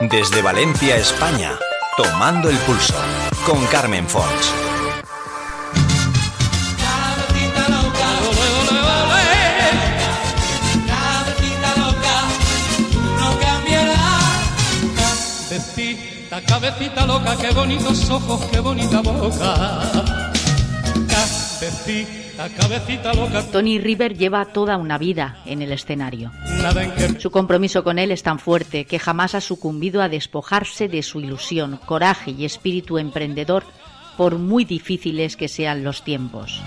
Desde Valencia, España, tomando el pulso con Carmen Fox. Cabecita, cabecita loca, qué bonitos ojos, qué bonita boca. Cabecita, cabecita loca. Tony River lleva toda una vida en el escenario. Su compromiso con él es tan fuerte que jamás ha sucumbido a despojarse de su ilusión, coraje y espíritu emprendedor por muy difíciles que sean los tiempos.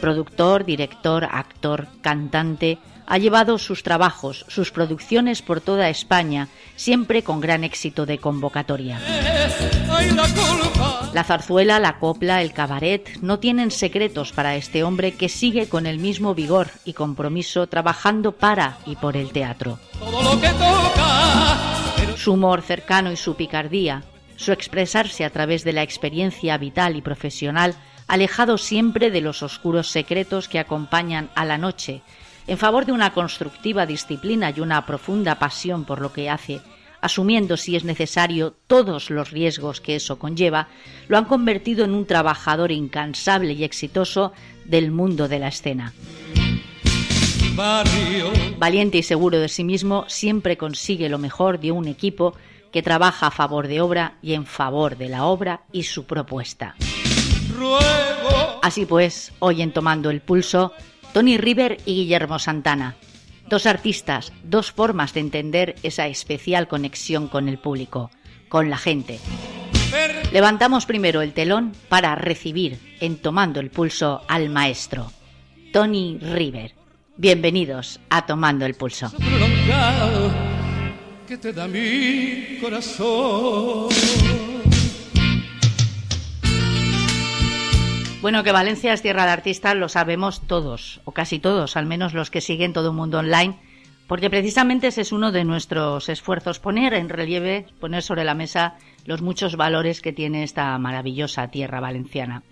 Productor, director, actor, cantante, ha llevado sus trabajos, sus producciones por toda España, siempre con gran éxito de convocatoria. La zarzuela, la copla, el cabaret no tienen secretos para este hombre que sigue con el mismo vigor y compromiso trabajando para y por el teatro. Su humor cercano y su picardía, su expresarse a través de la experiencia vital y profesional, alejado siempre de los oscuros secretos que acompañan a la noche, en favor de una constructiva disciplina y una profunda pasión por lo que hace, asumiendo si es necesario todos los riesgos que eso conlleva, lo han convertido en un trabajador incansable y exitoso del mundo de la escena. Valiente y seguro de sí mismo, siempre consigue lo mejor de un equipo que trabaja a favor de obra y en favor de la obra y su propuesta. Así pues, hoy en Tomando el Pulso, Tony River y Guillermo Santana. Dos artistas, dos formas de entender esa especial conexión con el público, con la gente. Levantamos primero el telón para recibir en Tomando el Pulso al maestro, Tony River. Bienvenidos a Tomando el Pulso. Bueno, que Valencia es tierra de artistas lo sabemos todos, o casi todos, al menos los que siguen todo el mundo online, porque precisamente ese es uno de nuestros esfuerzos, poner en relieve, poner sobre la mesa los muchos valores que tiene esta maravillosa tierra valenciana.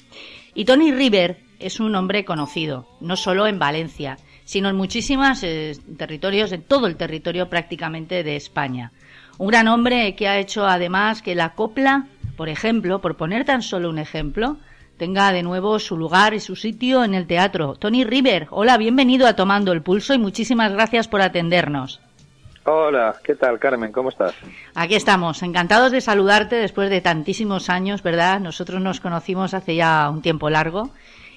Y Tony River es un hombre conocido, no solo en Valencia, sino en muchísimos eh, territorios, en todo el territorio prácticamente de España. Un gran hombre que ha hecho además que la copla, por ejemplo, por poner tan solo un ejemplo, tenga de nuevo su lugar y su sitio en el teatro. Tony River, hola, bienvenido a Tomando el Pulso y muchísimas gracias por atendernos. Hola, ¿qué tal Carmen? ¿Cómo estás? Aquí estamos, encantados de saludarte después de tantísimos años, ¿verdad? Nosotros nos conocimos hace ya un tiempo largo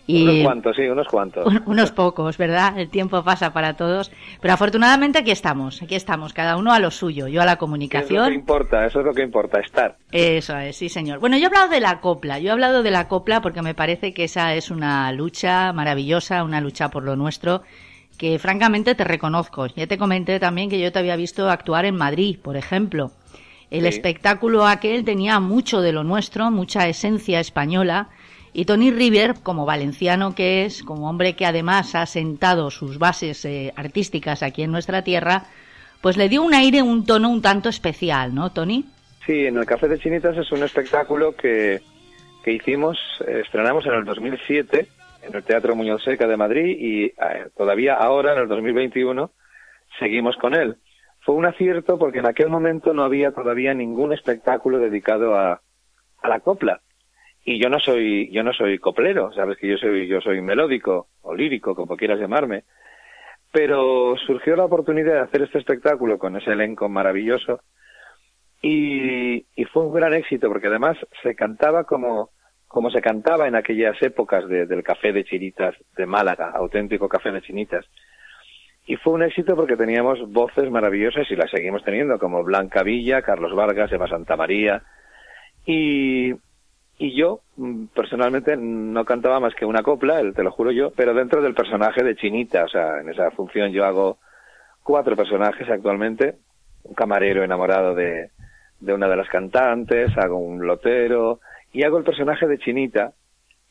unos cuantos, sí, unos cuantos. unos pocos, ¿verdad? El tiempo pasa para todos. Pero afortunadamente aquí estamos, aquí estamos, cada uno a lo suyo, yo a la comunicación. Eso es lo que importa, eso es lo que importa, estar. Eso es, sí, señor. Bueno, yo he hablado de la copla, yo he hablado de la copla porque me parece que esa es una lucha maravillosa, una lucha por lo nuestro que francamente te reconozco. Ya te comenté también que yo te había visto actuar en Madrid, por ejemplo. El espectáculo aquel tenía mucho de lo nuestro, mucha esencia española y Tony River, como valenciano que es, como hombre que además ha sentado sus bases eh, artísticas aquí en nuestra tierra, pues le dio un aire, un tono un tanto especial, ¿no, Tony? Sí, en el Café de Chinitas es un espectáculo que, que hicimos, estrenamos en el 2007 en el Teatro Muñoz Seca de Madrid y eh, todavía ahora, en el 2021, seguimos con él. Fue un acierto porque en aquel momento no había todavía ningún espectáculo dedicado a, a la copla y yo no soy yo no soy coplero sabes que yo soy yo soy melódico o lírico como quieras llamarme. Pero surgió la oportunidad de hacer este espectáculo con ese elenco maravilloso y, y fue un gran éxito porque además se cantaba como como se cantaba en aquellas épocas del café de chinitas de Málaga auténtico café de chinitas. Y fue un éxito porque teníamos voces maravillosas y las seguimos teniendo como Blanca Villa Carlos Vargas Eva Santa María y, y yo, mm, personalmente, no cantaba más que una copla, te lo juro yo, pero dentro del personaje de Chinita, o sea, en esa función yo hago cuatro personajes actualmente, un camarero enamorado de, de una de las cantantes, hago un lotero, y hago el personaje de Chinita,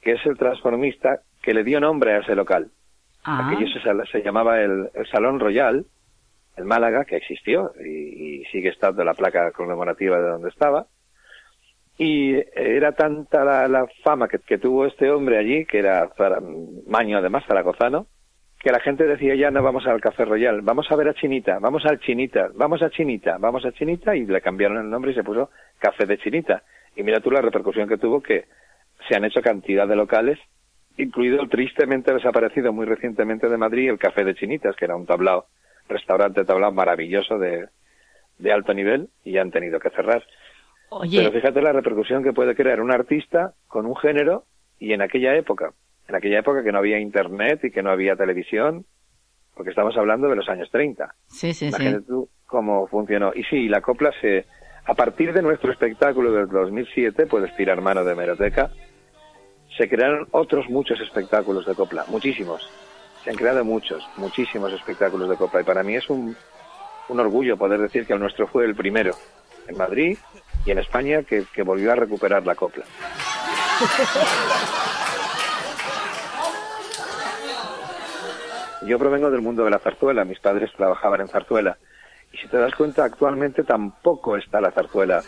que es el transformista que le dio nombre a ese local. Ah. Aquello se, se llamaba el, Salón Royal, en Málaga, que existió y, y sigue estando la placa conmemorativa de donde estaba y era tanta la, fama que, tuvo este hombre allí, que era Maño además zaragozano, que la gente decía ya no vamos al Café Royal, vamos a ver a Chinita, vamos al Chinita, vamos a Chinita, vamos a Chinita y le cambiaron el nombre y se puso Café de Chinita. Y mira tú la repercusión que tuvo que se han hecho cantidad de locales, incluido el tristemente desaparecido muy recientemente de Madrid el Café de Chinitas, que era un tablao, restaurante tablao maravilloso de, de alto nivel y han tenido que cerrar. Pero fíjate la repercusión que puede crear un artista con un género y en aquella época, en aquella época que no había internet y que no había televisión, porque estamos hablando de los años 30. Sí, sí, Imagínate tú cómo funcionó. Y sí, la copla se, a partir de nuestro espectáculo del 2007, puedes tirar mano de Meroteca, se crearon otros muchos espectáculos de copla, muchísimos. Se han creado muchos, muchísimos espectáculos de copla y para mí es un, un orgullo poder decir que el nuestro fue el primero en Madrid y en España que, que volvió a recuperar la copla. Yo provengo del mundo de la zarzuela, mis padres trabajaban en zarzuela y si te das cuenta actualmente tampoco está la zarzuela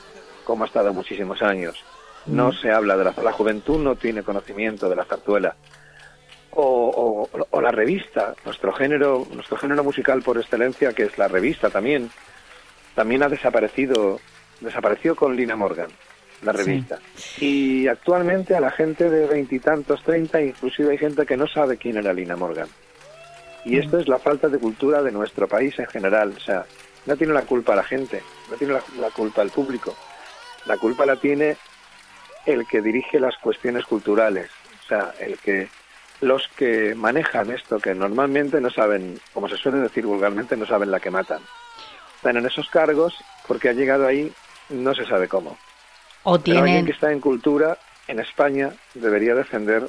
como ha estado muchísimos años. No mm. se habla de la, la juventud, no tiene conocimiento de la zarzuela. O, o, la revista, nuestro género, nuestro género musical por excelencia, que es la revista también, también ha desaparecido, desapareció con Lina Morgan, la revista. Y actualmente a la gente de veintitantos, treinta, inclusive hay gente que no sabe quién era Lina Morgan. Y mm. esto es la falta de cultura de nuestro país en general. O sea, no tiene la culpa la gente, no tiene la culpa el público. La culpa la tiene el que dirige las cuestiones culturales, o sea, el que los que manejan esto, que normalmente no saben, como se suele decir vulgarmente, no saben la que matan. Están en esos cargos porque ha llegado ahí no se sabe cómo. O tienen... alguien que está en cultura en España debería defender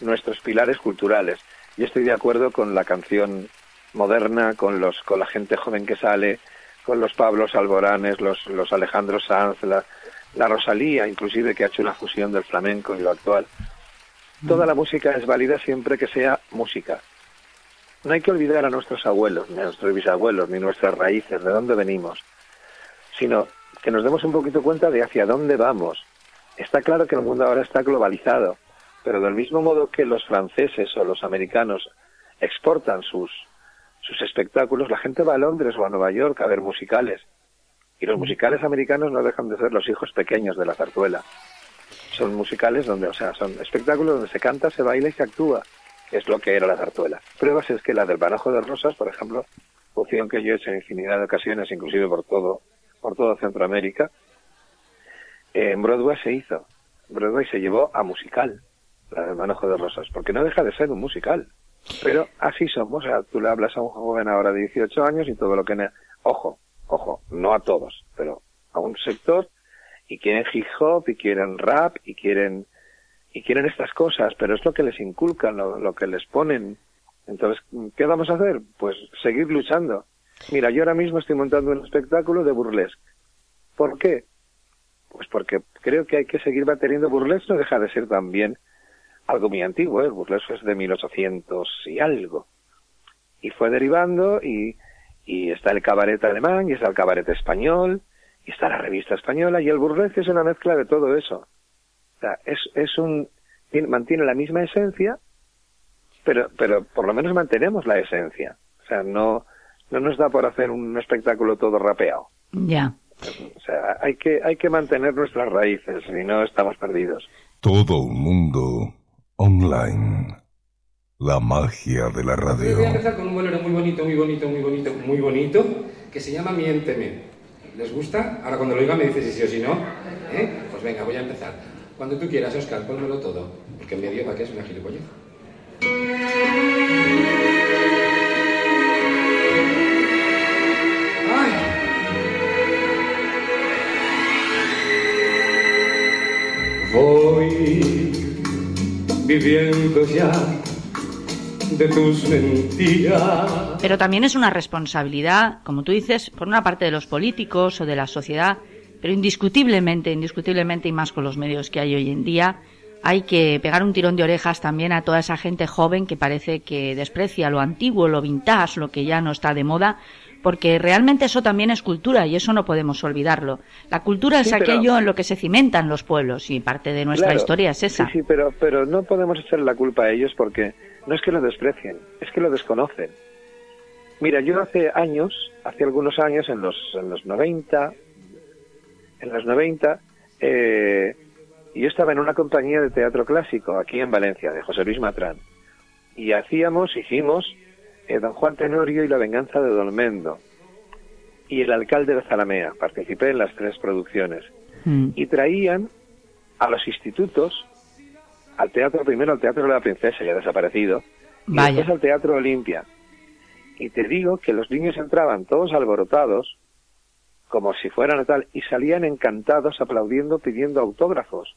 nuestros pilares culturales. Y estoy de acuerdo con la canción moderna, con los con la gente joven que sale, con los Pablos Alboranes, los, los Alejandro Sanz, la, la Rosalía, inclusive, que ha hecho una fusión del flamenco y lo actual. Toda la música es válida siempre que sea música. No hay que olvidar a nuestros abuelos, ni a nuestros bisabuelos, ni nuestras raíces, de dónde venimos, sino que nos demos un poquito cuenta de hacia dónde vamos. Está claro que el mundo ahora está globalizado, pero del mismo modo que los franceses o los americanos exportan sus, sus espectáculos, la gente va a Londres o a Nueva York a ver musicales. Y los musicales americanos no dejan de ser los hijos pequeños de la zarzuela. Son musicales donde, o sea, son espectáculos donde se canta, se baila y se actúa, es lo que era la zarzuela. Pruebas es que la del Barajo de Rosas, por ejemplo, función que yo he hecho en infinidad de ocasiones, inclusive por todo, por todo Centroamérica, en Broadway se hizo. Broadway se llevó a musical, la del Manojo de Rosas, porque no deja de ser un musical. Pero así somos, o sea, tú le hablas a un joven ahora de 18 años y todo lo que... Ojo, ojo, no a todos, pero a un sector y quieren hip hop y quieren rap y quieren y quieren estas cosas, pero es lo que les inculcan, lo, que les ponen. Entonces, ¿qué vamos a hacer? Pues seguir luchando. Mira, yo ahora mismo estoy montando un espectáculo de burlesque. ¿Por qué? Pues porque creo que hay que seguir manteniendo burlesque, no deja de ser también algo muy antiguo, ¿eh? el burlesque es de 1800 y algo. Y fue derivando y y está el cabaret alemán, y está el cabaret español, y está la revista española, y el burlesque es una mezcla de todo eso. O sea, es, es un, mantiene la misma esencia, pero, pero por lo menos mantenemos la esencia. O sea, no, no nos da por hacer un espectáculo todo rapeado. Ya. O sea, hay que, hay que mantener nuestras raíces, si no estamos perdidos. Todo un mundo online. La magia de la radio. Voy a empezar con un bolero muy bonito, muy bonito, muy bonito, muy bonito, que se llama Miénteme. ¿Les gusta? Ahora cuando lo oiga me dices si sí o si no. ¿Eh? Pues venga, voy a empezar. Cuando tú quieras, Oscar, pónmelo todo. Porque en medio, ¿para qué es una gilipollez? Voy viviendo ya de tus mentiras. Pero también es una responsabilidad, como tú dices, por una parte de los políticos o de la sociedad, pero indiscutiblemente, indiscutiblemente y más con los medios que hay hoy en día, hay que pegar un tirón de orejas también a toda esa gente joven que parece que desprecia lo antiguo, lo vintage, lo que ya no está de moda, porque realmente eso también es cultura y eso no podemos olvidarlo. La cultura es aquello en lo que se cimentan los pueblos y parte de nuestra historia es esa. Sí, sí, pero, pero no podemos echar la culpa a ellos porque no es que lo desprecien, es que lo desconocen. Mira, yo hace años, hace algunos años, en los, en los 90, en los 90, eh, yo estaba en una compañía de teatro clásico aquí en Valencia, de José Luis Matrán, y hacíamos, hicimos, eh, Don Juan Tenorio y la venganza de Dolmendo, y el alcalde de Zalamea, participé en las tres producciones, Mm. y traían a los institutos, al teatro, primero al Teatro de la Princesa, ya desaparecido, y después al Teatro Olimpia. Y te digo que los niños entraban todos alborotados, como si fueran tal, y salían encantados, aplaudiendo, pidiendo autógrafos.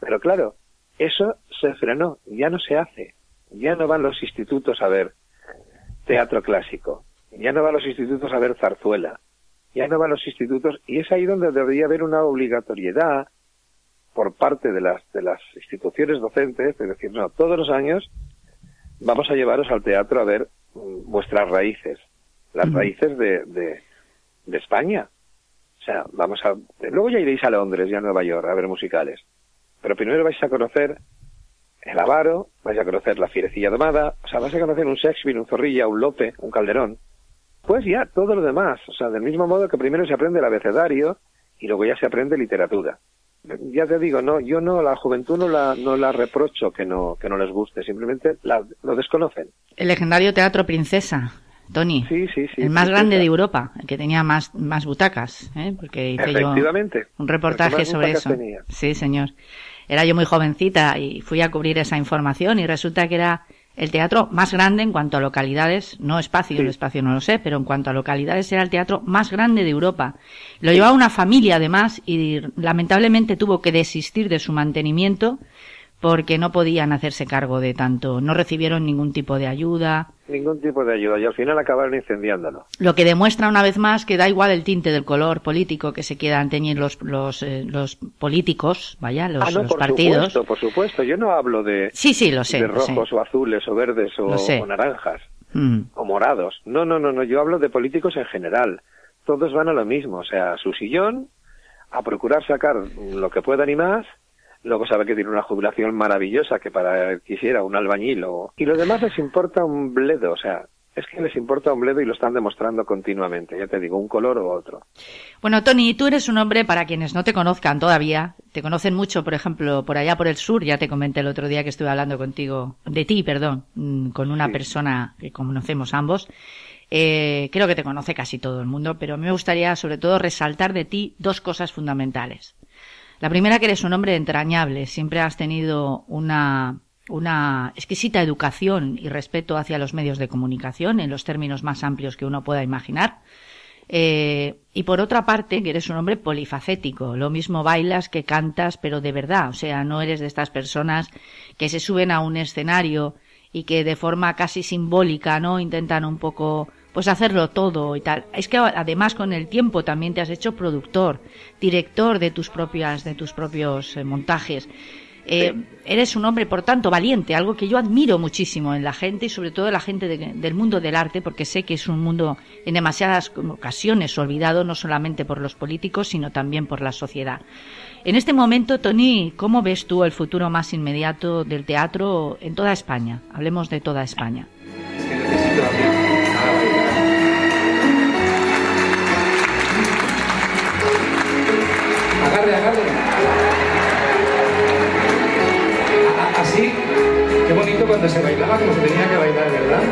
Pero claro, eso se frenó, ya no se hace. Ya no van los institutos a ver teatro clásico, ya no van los institutos a ver zarzuela, ya no van los institutos, y es ahí donde debería haber una obligatoriedad por parte de las, de las instituciones docentes, de decir, no, todos los años vamos a llevaros al teatro a ver mm, vuestras raíces, las raíces de, de, de España. O sea, vamos a... Luego ya iréis a Londres y a Nueva York a ver musicales. Pero primero vais a conocer el Avaro, vais a conocer la Fierecilla Domada, o sea, vais a conocer un Shakespeare, un Zorrilla, un Lope, un Calderón. Pues ya, todo lo demás. O sea, del mismo modo que primero se aprende el abecedario y luego ya se aprende literatura. Ya te digo, no, yo no, la juventud no la, no la reprocho que no, que no les guste, simplemente la- lo desconocen. El legendario Teatro Princesa, Tony. Sí, sí, sí. el más sí, grande sí. de Europa, el que tenía más, más butacas, ¿eh? porque hice yo un reportaje sobre eso. tenía. Sí, señor. Era yo muy jovencita y fui a cubrir esa información y resulta que era el teatro más grande en cuanto a localidades, no espacio, Sí. el espacio no lo sé, pero en cuanto a localidades era el teatro más grande de Europa. Lo llevaba una familia además y lamentablemente tuvo que desistir de su mantenimiento porque no podían hacerse cargo de tanto, no recibieron ningún tipo de ayuda, Ningún tipo de ayuda y al final acabaron incendiándolo. lo que demuestra una vez más que da igual el tinte del color político que se quieran teñir los, los, eh, los políticos, vaya, los, ah, no, los por partidos. supuesto, por supuesto. Yo no hablo de, Sí, sí, lo sé. de rojos o azules o verdes o naranjas Mm. o morados. No, no, no, no. Yo hablo de políticos en general. Todos van a lo mismo. O sea, a su sillón, a procurar sacar lo que puedan y más. Luego sabe que tiene una jubilación maravillosa que para quisiera un albañil o... Y lo demás les importa un bledo. O sea, es que les importa un bledo y lo están demostrando continuamente. Ya te digo, un color u otro. Bueno, Tony, tú eres un hombre, para quienes no te conozcan todavía, te conocen mucho, por ejemplo, por allá por el sur, ya te comenté el otro día que estuve hablando contigo, de ti, perdón, mm, con una Sí. persona que conocemos ambos. Eh, creo que te conoce casi todo el mundo, pero me gustaría sobre todo resaltar de ti dos cosas fundamentales. La primera, que eres un hombre entrañable, siempre has tenido una, una exquisita educación y respeto hacia los medios de comunicación en los términos más amplios que uno pueda imaginar. Eh, y por otra parte, que eres un hombre polifacético. Lo mismo bailas que cantas, pero de verdad. O sea, no eres de estas personas que se suben a un escenario y que de forma casi simbólica, ¿no? Intentan un poco, pues hacerlo todo y tal. Es que además con el tiempo también te has hecho productor, director de tus propias, de tus propios eh, montajes. Eh, eres un hombre, por tanto, valiente, algo que yo admiro muchísimo en la gente y sobre todo en la gente de- del mundo del arte, porque sé que es un mundo en demasiadas ocasiones olvidado, no solamente por los políticos, sino también por la sociedad. En este momento, Tony, ¿cómo ves tú el futuro más inmediato del teatro en toda España? Hablemos de toda España. Cuando se bailaba como se tenía que bailar, ¿verdad?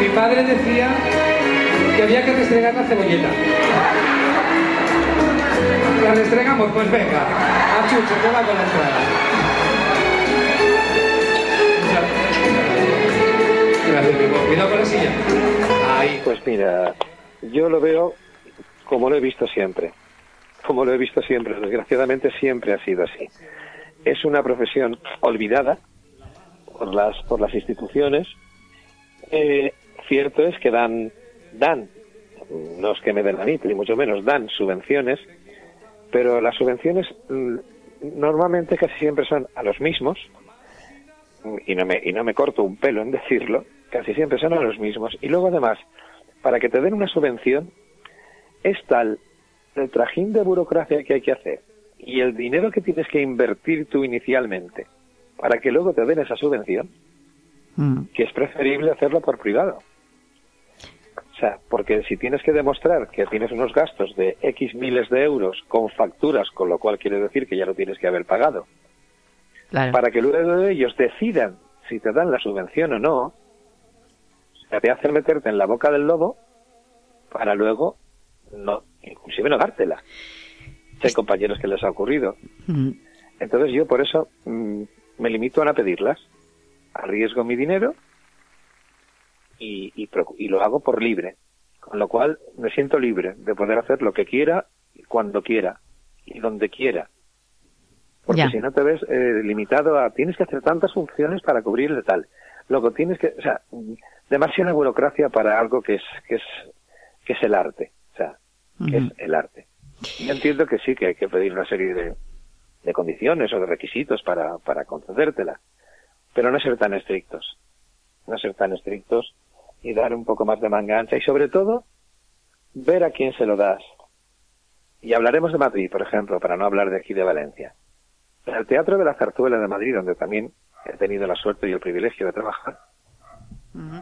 Mi, padre decía que había que restregar la cebolleta. ¿La restregamos? Pues venga. A Chucho, que va con la entrada. Gracias. Cuidado con la. Ahí. Pues mira, yo lo veo como lo he visto siempre. Como lo he visto siempre. Desgraciadamente siempre ha sido así. Es una profesión olvidada por las, por las instituciones. Eh, cierto es que dan, dan, no es que me den a mí, ni mucho menos, dan subvenciones, pero las subvenciones mm, normalmente casi siempre son a los mismos, y no me, y no me corto un pelo en decirlo, casi siempre son a los mismos. Y luego además, para que te den una subvención, es tal el trajín de burocracia que hay que hacer y el dinero que tienes que invertir tú inicialmente para que luego te den esa subvención, Mm. que es preferible hacerlo por privado. O sea, porque si tienes que demostrar que tienes unos gastos de X miles de euros con facturas, con lo cual quiere decir que ya lo tienes que haber pagado, Claro. para que luego ellos decidan si te dan la subvención o no, te hacen meterte en la boca del lobo para luego no, inclusive no dártela. Hay compañeros que les ha ocurrido. Entonces yo por eso mm, me limito a no pedirlas. Arriesgo mi dinero y, y, y lo hago por libre. Con lo cual me siento libre de poder hacer lo que quiera, y cuando quiera y donde quiera. Porque Ya. si no te ves eh, limitado a tienes que hacer tantas funciones para cubrir el tal. Luego tienes que, o sea, mm, demasiada burocracia para algo que es que es que es el arte, o sea, que es el arte. Yo entiendo que sí que hay que pedir una serie de, de condiciones o de requisitos para, para concedértela, pero no ser tan estrictos, no ser tan estrictos y dar un poco más de manga ancha y sobre todo ver a quién se lo das. Y hablaremos de Madrid, por ejemplo, para no hablar de aquí de Valencia. En el Teatro de la Zarzuela de Madrid, donde también he tenido la suerte y el privilegio de trabajar,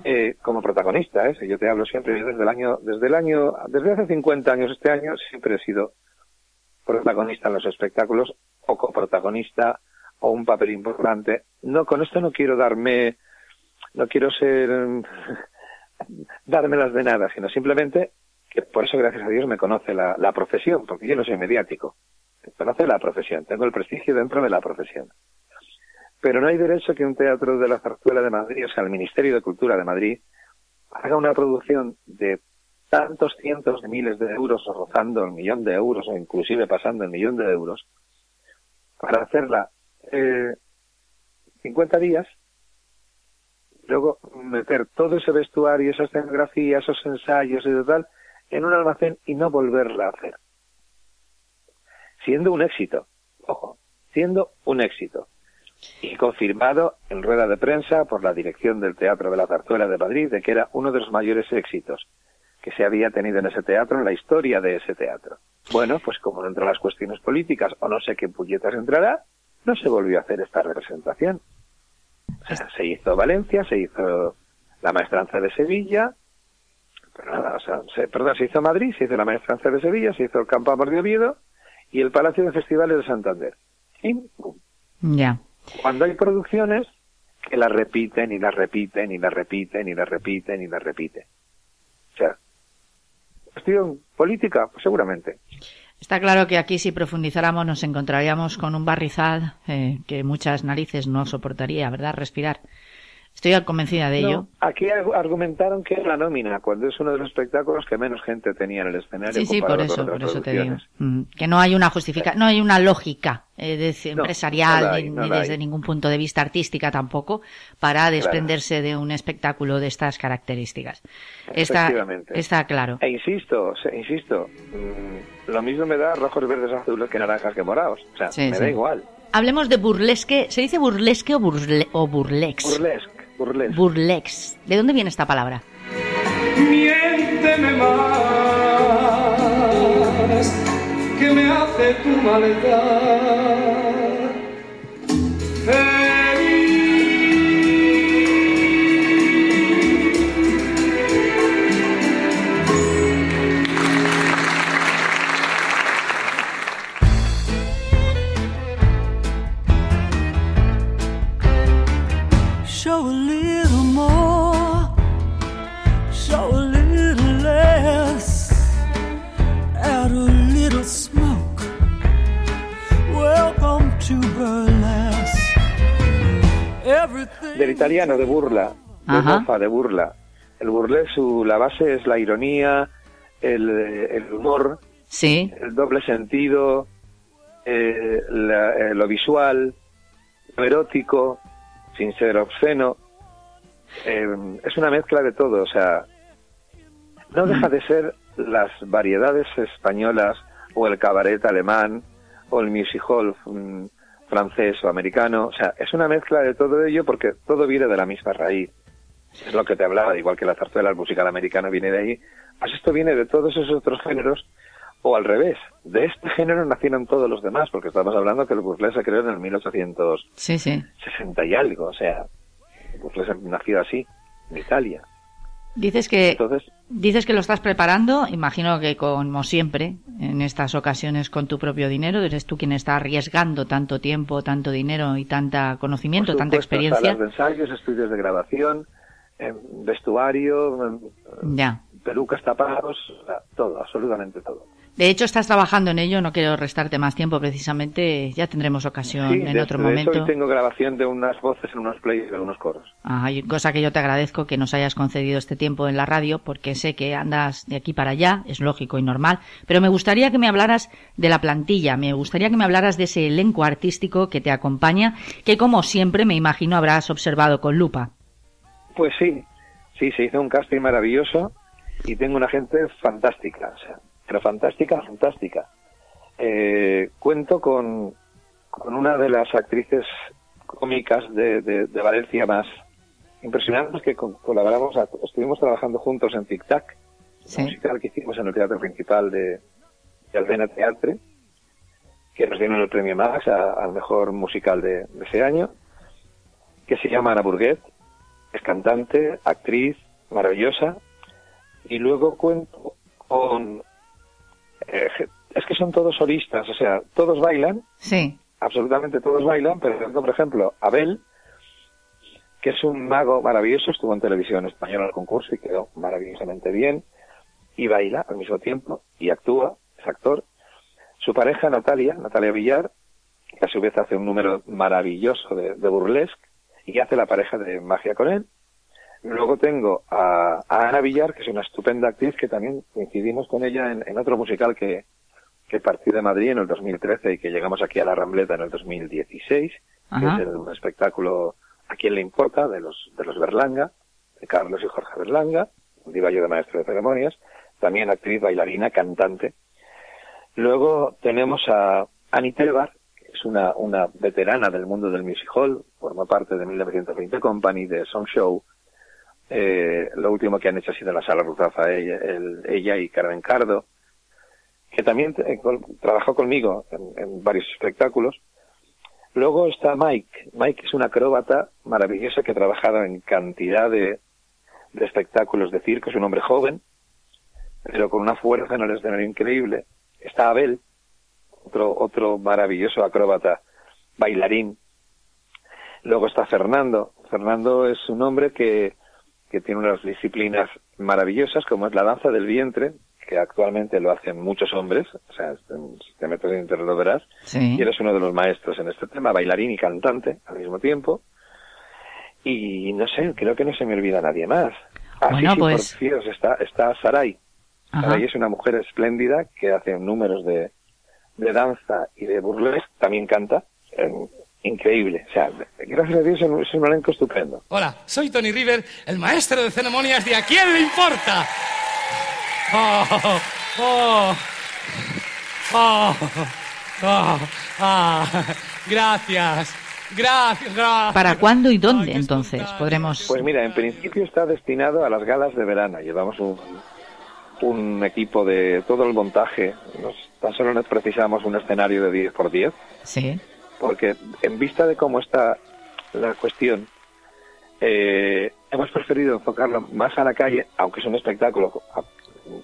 Eh, como protagonista, ¿eh? Yo te hablo siempre desde el año, desde el año, desde hace 50 años este año siempre he sido protagonista en los espectáculos o coprotagonista o un papel importante. No, con esto no quiero darme, no quiero ser, dármelas de nada, sino simplemente que por eso gracias a Dios me conoce la, la profesión, porque yo no soy mediático. Me conoce la profesión, tengo el prestigio dentro de la profesión. Pero no hay derecho que un teatro de la zarzuela de Madrid, o sea, el Ministerio de Cultura de Madrid, haga una producción de tantos cientos de miles de euros o rozando el millón de euros o inclusive pasando el millón de euros para hacerla eh, 50 días, luego meter todo ese vestuario, esa escenografía, esos ensayos y tal en un almacén y no volverla a hacer. Siendo un éxito, ojo, siendo un éxito y confirmado en rueda de prensa por la dirección del Teatro de la Zarzuela de Madrid de que era uno de los mayores éxitos que se había tenido en ese teatro, en la historia de ese teatro. Bueno, pues como no entran las cuestiones políticas o no sé qué puñetas entrará, no se volvió a hacer esta representación. O sea, se hizo Valencia, se hizo la maestranza de Sevilla, pero nada, o sea, se, perdón, se hizo Madrid, se hizo la maestranza de Sevilla, se hizo el Campo Amor de Oviedo y el Palacio de Festivales de Santander. Y Ya. Cuando hay producciones que las repiten y las repiten y las repiten y las repiten y las repiten. O sea, cuestión política, seguramente. Está claro que aquí si profundizáramos nos encontraríamos con un barrizal eh, que muchas narices no soportaría, ¿verdad? Respirar. Estoy convencida de ello. No, aquí ar- argumentaron que la nómina, cuando es uno de los espectáculos que menos gente tenía en el escenario. Sí, sí, por eso, por eso te digo. Mm, Que no hay una justifica, no hay una lógica eh, de- No, empresarial no hay, ni, ni desde hay. ningún punto de vista artística tampoco para desprenderse de un espectáculo de estas características. Está, está claro. E insisto, insisto, mm, lo mismo me da rojos, verdes, azules que naranjas que morados. O sea, Sí, me sí. da igual. Hablemos de burlesque. ¿Se dice burlesque o, burle, o burlex? Burlesque, burlesque. Burlex. ¿De dónde viene esta palabra? Miénteme más, que me hace tu maldad. Italiano, de burla, de mofa, de burla. El burlesque, su, la base es la ironía, el, el humor, Sí. el doble sentido, eh, la- eh, lo visual, lo erótico, sin ser obsceno. Eh, es una mezcla de todo, o sea, no deja de ser las variedades españolas o el cabaret alemán o el music hall mm, francés o americano, o sea, es una mezcla de todo ello porque todo viene de la misma raíz. Es lo que te hablaba, igual que la zarzuela, el musical americano viene de ahí. Pues esto viene de todos esos otros géneros o al revés, de este género nacieron todos los demás, porque estamos hablando que el burlesque se creó en el 1860 Sí, sí. y algo, o sea, el burlesque nació así, en Italia. Dices que Entonces, dices que lo estás preparando, imagino que como siempre en estas ocasiones con tu propio dinero, eres tú quien está arriesgando tanto tiempo, tanto dinero y tanta conocimiento, tanta experiencia. salas de ensayos, estudios de grabación, eh, vestuario, eh, Ya. pelucas tapados, todo, absolutamente todo. De hecho, estás trabajando en ello, no quiero restarte más tiempo, precisamente ya tendremos ocasión Sí, en de, otro de momento. hecho, hoy tengo grabación de unas voces en unos plays de unos coros. Ah, y cosa que yo te agradezco que nos hayas concedido este tiempo en la radio, porque sé que andas de aquí para allá, es lógico y normal, pero me gustaría que me hablaras de la plantilla, me gustaría que me hablaras de ese elenco artístico que te acompaña, que como siempre me imagino habrás observado con lupa. Pues sí, sí, se hizo un casting maravilloso y tengo una gente fantástica, o sea, pero fantástica, fantástica. Eh, cuento con, con una de las actrices cómicas de, de- de Valencia más impresionantes que co- colaboramos, a- estuvimos trabajando juntos en Tic Tac, Sí. un musical que hicimos en el teatro principal de, de Albena Teatre, que nos dieron el premio Max al mejor musical de, de ese año, que se llama Ana Burguet, es cantante, actriz, maravillosa, y luego cuento con... eh, es que son todos solistas, o sea, todos bailan, Sí, absolutamente todos bailan, pero por ejemplo, Abel, que es un mago maravilloso, estuvo en televisión española al concurso y quedó maravillosamente bien, y baila al mismo tiempo, y actúa, es actor. Su pareja, Natalia, Natalia Villar, que a su vez hace un número maravilloso de, de burlesque, y hace la pareja de magia con él. Luego tengo a, a Ana Villar, que es una estupenda actriz, que también coincidimos con ella en, en otro musical que, que partí de Madrid en el 2013 y que llegamos aquí a la Rambleta en el 2016, Ajá. que es un espectáculo ¿A quién le importa? de los, de los Berlanga, de Carlos y Jorge Berlanga, diva yo de maestro de ceremonias, también actriz, bailarina, cantante. Luego tenemos a Annie Telbar, que es una, una veterana del mundo del music hall, forma parte de 1920 Company, de Song Show. Eh, lo último que han hecho ha sido la sala Ruzafa, ella, el- ella y Carmen Cardo, que también eh, trabajó conmigo en, varios espectáculos. Luego está Mike. Mike es un acróbata maravilloso que ha trabajado en cantidad de, de espectáculos de circo. Es un hombre joven, pero con una fuerza en el escenario increíble. Está Abel, otro, otro maravilloso acróbata, bailarín. Luego está Fernando. Fernando es un hombre que, que tiene unas disciplinas maravillosas, como es la danza del vientre, que actualmente lo hacen muchos hombres. O sea, si te metes en internet lo verás. sí. Y eres uno de los maestros en este tema, bailarín y cantante al mismo tiempo. Y no sé, creo que no se me olvida nadie más. Ah, Bueno, sí, pues- por fíos, está, está Sarai. Ajá. Sarai es una mujer espléndida que hace números de, de danza y de burlesque, también canta. eh, increíble. O sea, gracias a Dios es un, elenco estupendo. Hola, soy Tony River, el maestro de ceremonias de ¿A quién le importa? Oh, oh, oh, oh, ah, gracias, gracias, gracias. ¿Para cuándo y dónde entonces podremos? Pues mira, en principio está destinado a las galas de verano. Llevamos un, un equipo de todo el montaje. Nos, tan solo nos precisamos un escenario de 10 por 10 Sí, porque en vista de cómo está la cuestión, eh, hemos preferido enfocarlo más a la calle, aunque es un espectáculo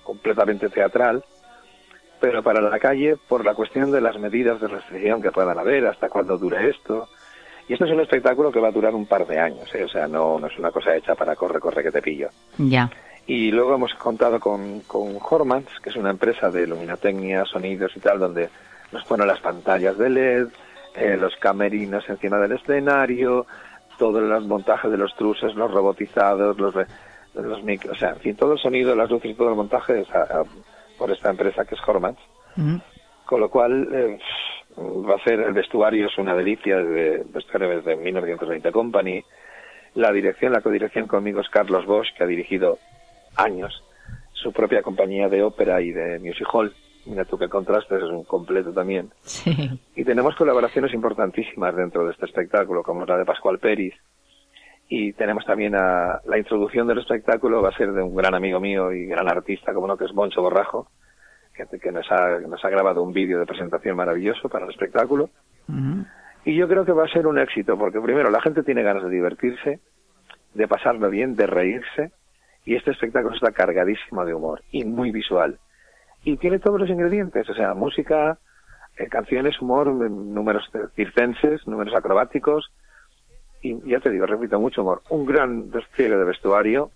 completamente teatral, pero para la calle por la cuestión de las medidas de restricción que puedan haber, hasta cuándo dure esto. Y esto es un espectáculo que va a durar un par de años, ¿eh? o sea, no, no es una cosa hecha para corre, corre que te pillo. ya. Y luego hemos contado con, con Hormans, que es una empresa de luminotecnia, sonidos y tal, donde nos ponen las pantallas de LED, eh, los camerinos encima del escenario, todos los montajes de los truses, los robotizados, los, los micros, o sea, en fin, todo el sonido, las luces y todo el montaje es a- a- por esta empresa que es Hormans. Con lo cual, eh, va a ser, el vestuario es una delicia, de vestuario desde 1920 Company. La dirección, la codirección conmigo es Carlos Bosch, que ha dirigido años su propia compañía de ópera y de music hall. Mira tú qué contrastes, es un completo también. Sí, Y tenemos colaboraciones importantísimas dentro de este espectáculo, como la de Pascual Peris. Y tenemos también a, la introducción del espectáculo, va a ser de un gran amigo mío y gran artista, como no, que es Boncho Borrajo, que, que nos, ha, nos ha grabado un vídeo de presentación maravilloso para el espectáculo. Y yo creo que va a ser un éxito, porque primero la gente tiene ganas de divertirse, de pasarlo bien, de reírse, y este espectáculo está cargadísimo de humor y muy visual. Y tiene todos los ingredientes, o sea, música, eh, canciones, humor, números circenses, números acrobáticos, y ya te digo, repito, mucho humor. Un gran despliegue de vestuario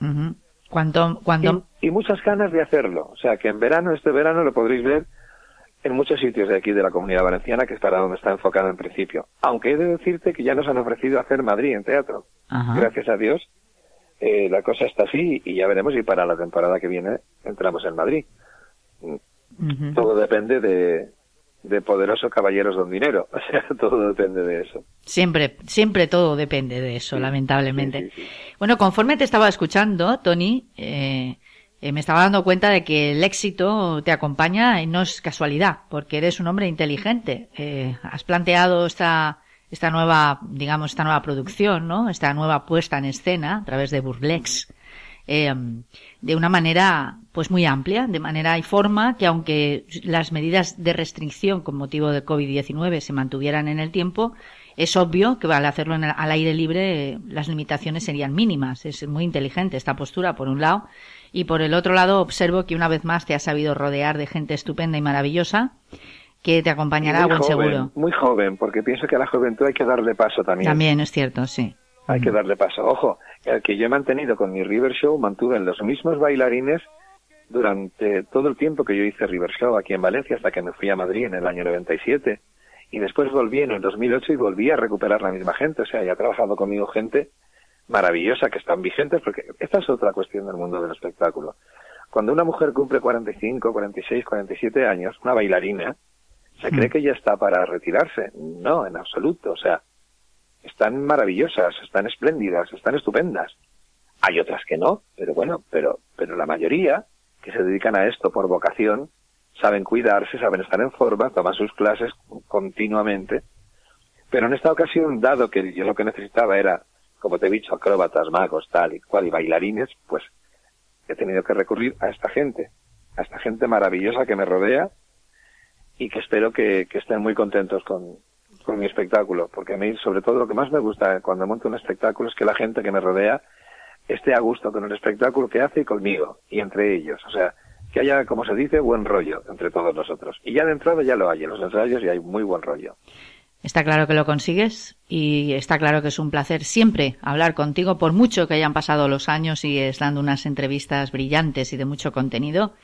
Ujú. Cuando, cuando, y, y muchas ganas de hacerlo. O sea, que en verano, este verano, lo podréis ver en muchos sitios de aquí de la comunidad valenciana, que es para donde está enfocado en principio. Aunque he de decirte que ya nos han ofrecido hacer Madrid en teatro. Gracias a Dios, eh, la cosa está así y ya veremos y para la temporada que viene entramos en Madrid. Todo depende de, de poderosos caballeros don dinero. O sea, todo depende de eso. Siempre, siempre todo depende de eso, lamentablemente. Sí, sí, sí. Bueno, conforme te estaba escuchando, Tony, eh, eh, me estaba dando cuenta de que el éxito te acompaña y no es casualidad, porque eres un hombre inteligente. Eh, has planteado esta, esta nueva, digamos, esta nueva producción, ¿no? Esta nueva puesta en escena a través de Burlex. eh, de una manera pues muy amplia, de manera y forma que aunque las medidas de restricción con motivo del COVID-19 se mantuvieran en el tiempo, es obvio que al hacerlo en el- al aire libre las limitaciones serían mínimas. Es muy inteligente esta postura, por un lado. Y por el otro lado, observo que una vez más te has sabido rodear de gente estupenda y maravillosa que te acompañará a muy buen joven, seguro. Muy joven, porque pienso que a la juventud hay que darle paso también. También es cierto, sí. Hay que darle paso. Ojo, el que yo he mantenido con mi River Show, mantuve en los mismos bailarines durante todo el tiempo que yo hice River Show aquí en Valencia, hasta que me fui a Madrid en el año 97. Y después volví en el 2008 y volví a recuperar la misma gente. O sea, ya ha trabajado conmigo gente maravillosa que están vigentes, porque esta es otra cuestión del mundo del espectáculo. Cuando una mujer cumple 45, 46, 47 años, una bailarina, se cree que ya está para retirarse. No, en absoluto. O sea, están maravillosas, están espléndidas, están estupendas. Hay otras que no, pero bueno, pero, pero la mayoría que se dedican a esto por vocación saben cuidarse, saben estar en forma, toman sus clases continuamente. Pero en esta ocasión, dado que yo lo que necesitaba era, como te he dicho, acróbatas, magos, tal y cual, y bailarines, pues he tenido que recurrir a esta gente, a esta gente maravillosa que me rodea y que espero que, estén muy contentos con, con mi espectáculo, porque a mí sobre todo lo que más me gusta cuando monto un espectáculo es que la gente que me rodea esté a gusto con el espectáculo que hace y conmigo, y entre ellos, o sea, que haya, como se dice, buen rollo entre todos nosotros. Y ya de entrada ya lo hay, en los ensayos y hay muy buen rollo. Está claro que lo consigues y está claro que es un placer siempre hablar contigo, por mucho que hayan pasado los años y es dando unas entrevistas brillantes y de mucho contenido.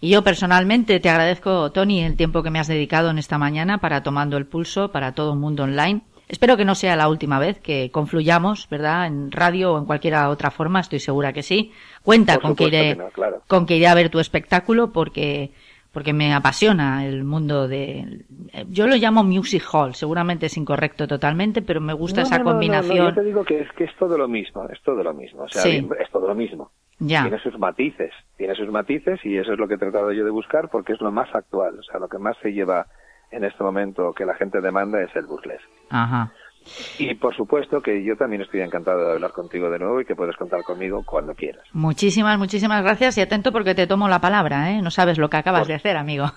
Y yo personalmente te agradezco, Tony, el tiempo que me has dedicado en esta mañana para Tomando el Pulso para todo el mundo online. Espero que no sea la última vez que confluyamos, ¿verdad? En radio o en cualquier otra forma, estoy segura que sí. Cuenta con que, iré, que no, claro. con que iré a ver tu espectáculo porque porque me apasiona el mundo de yo lo llamo music hall seguramente es incorrecto totalmente pero me gusta No, esa no, combinación no, yo te digo que es que es todo lo mismo, es todo lo mismo, o sea, Sí. es todo lo mismo. Ya Tiene sus matices, tiene sus matices y eso es lo que he tratado yo de buscar porque es lo más actual, o sea, lo que más se lleva en este momento que la gente demanda es el burlesque. ajá Y por supuesto que yo también estoy encantado de hablar contigo de nuevo y que puedes contar conmigo cuando quieras. muchísimas muchísimas gracias y atento porque te tomo la palabra eh no sabes lo que acabas de hacer amigo.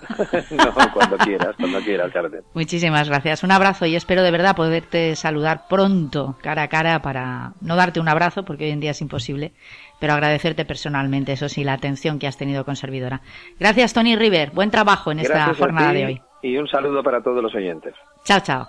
No, cuando quieras, cuando quieras, Carmen. muchísimas gracias. Un abrazo y espero de verdad poderte saludar pronto cara a cara para no darte un abrazo porque hoy en día es imposible pero agradecerte personalmente eso sí la atención que has tenido con servidora. Gracias Tony River. Buen trabajo en esta Gracias jornada de hoy. Y un saludo para todos los oyentes. chao chao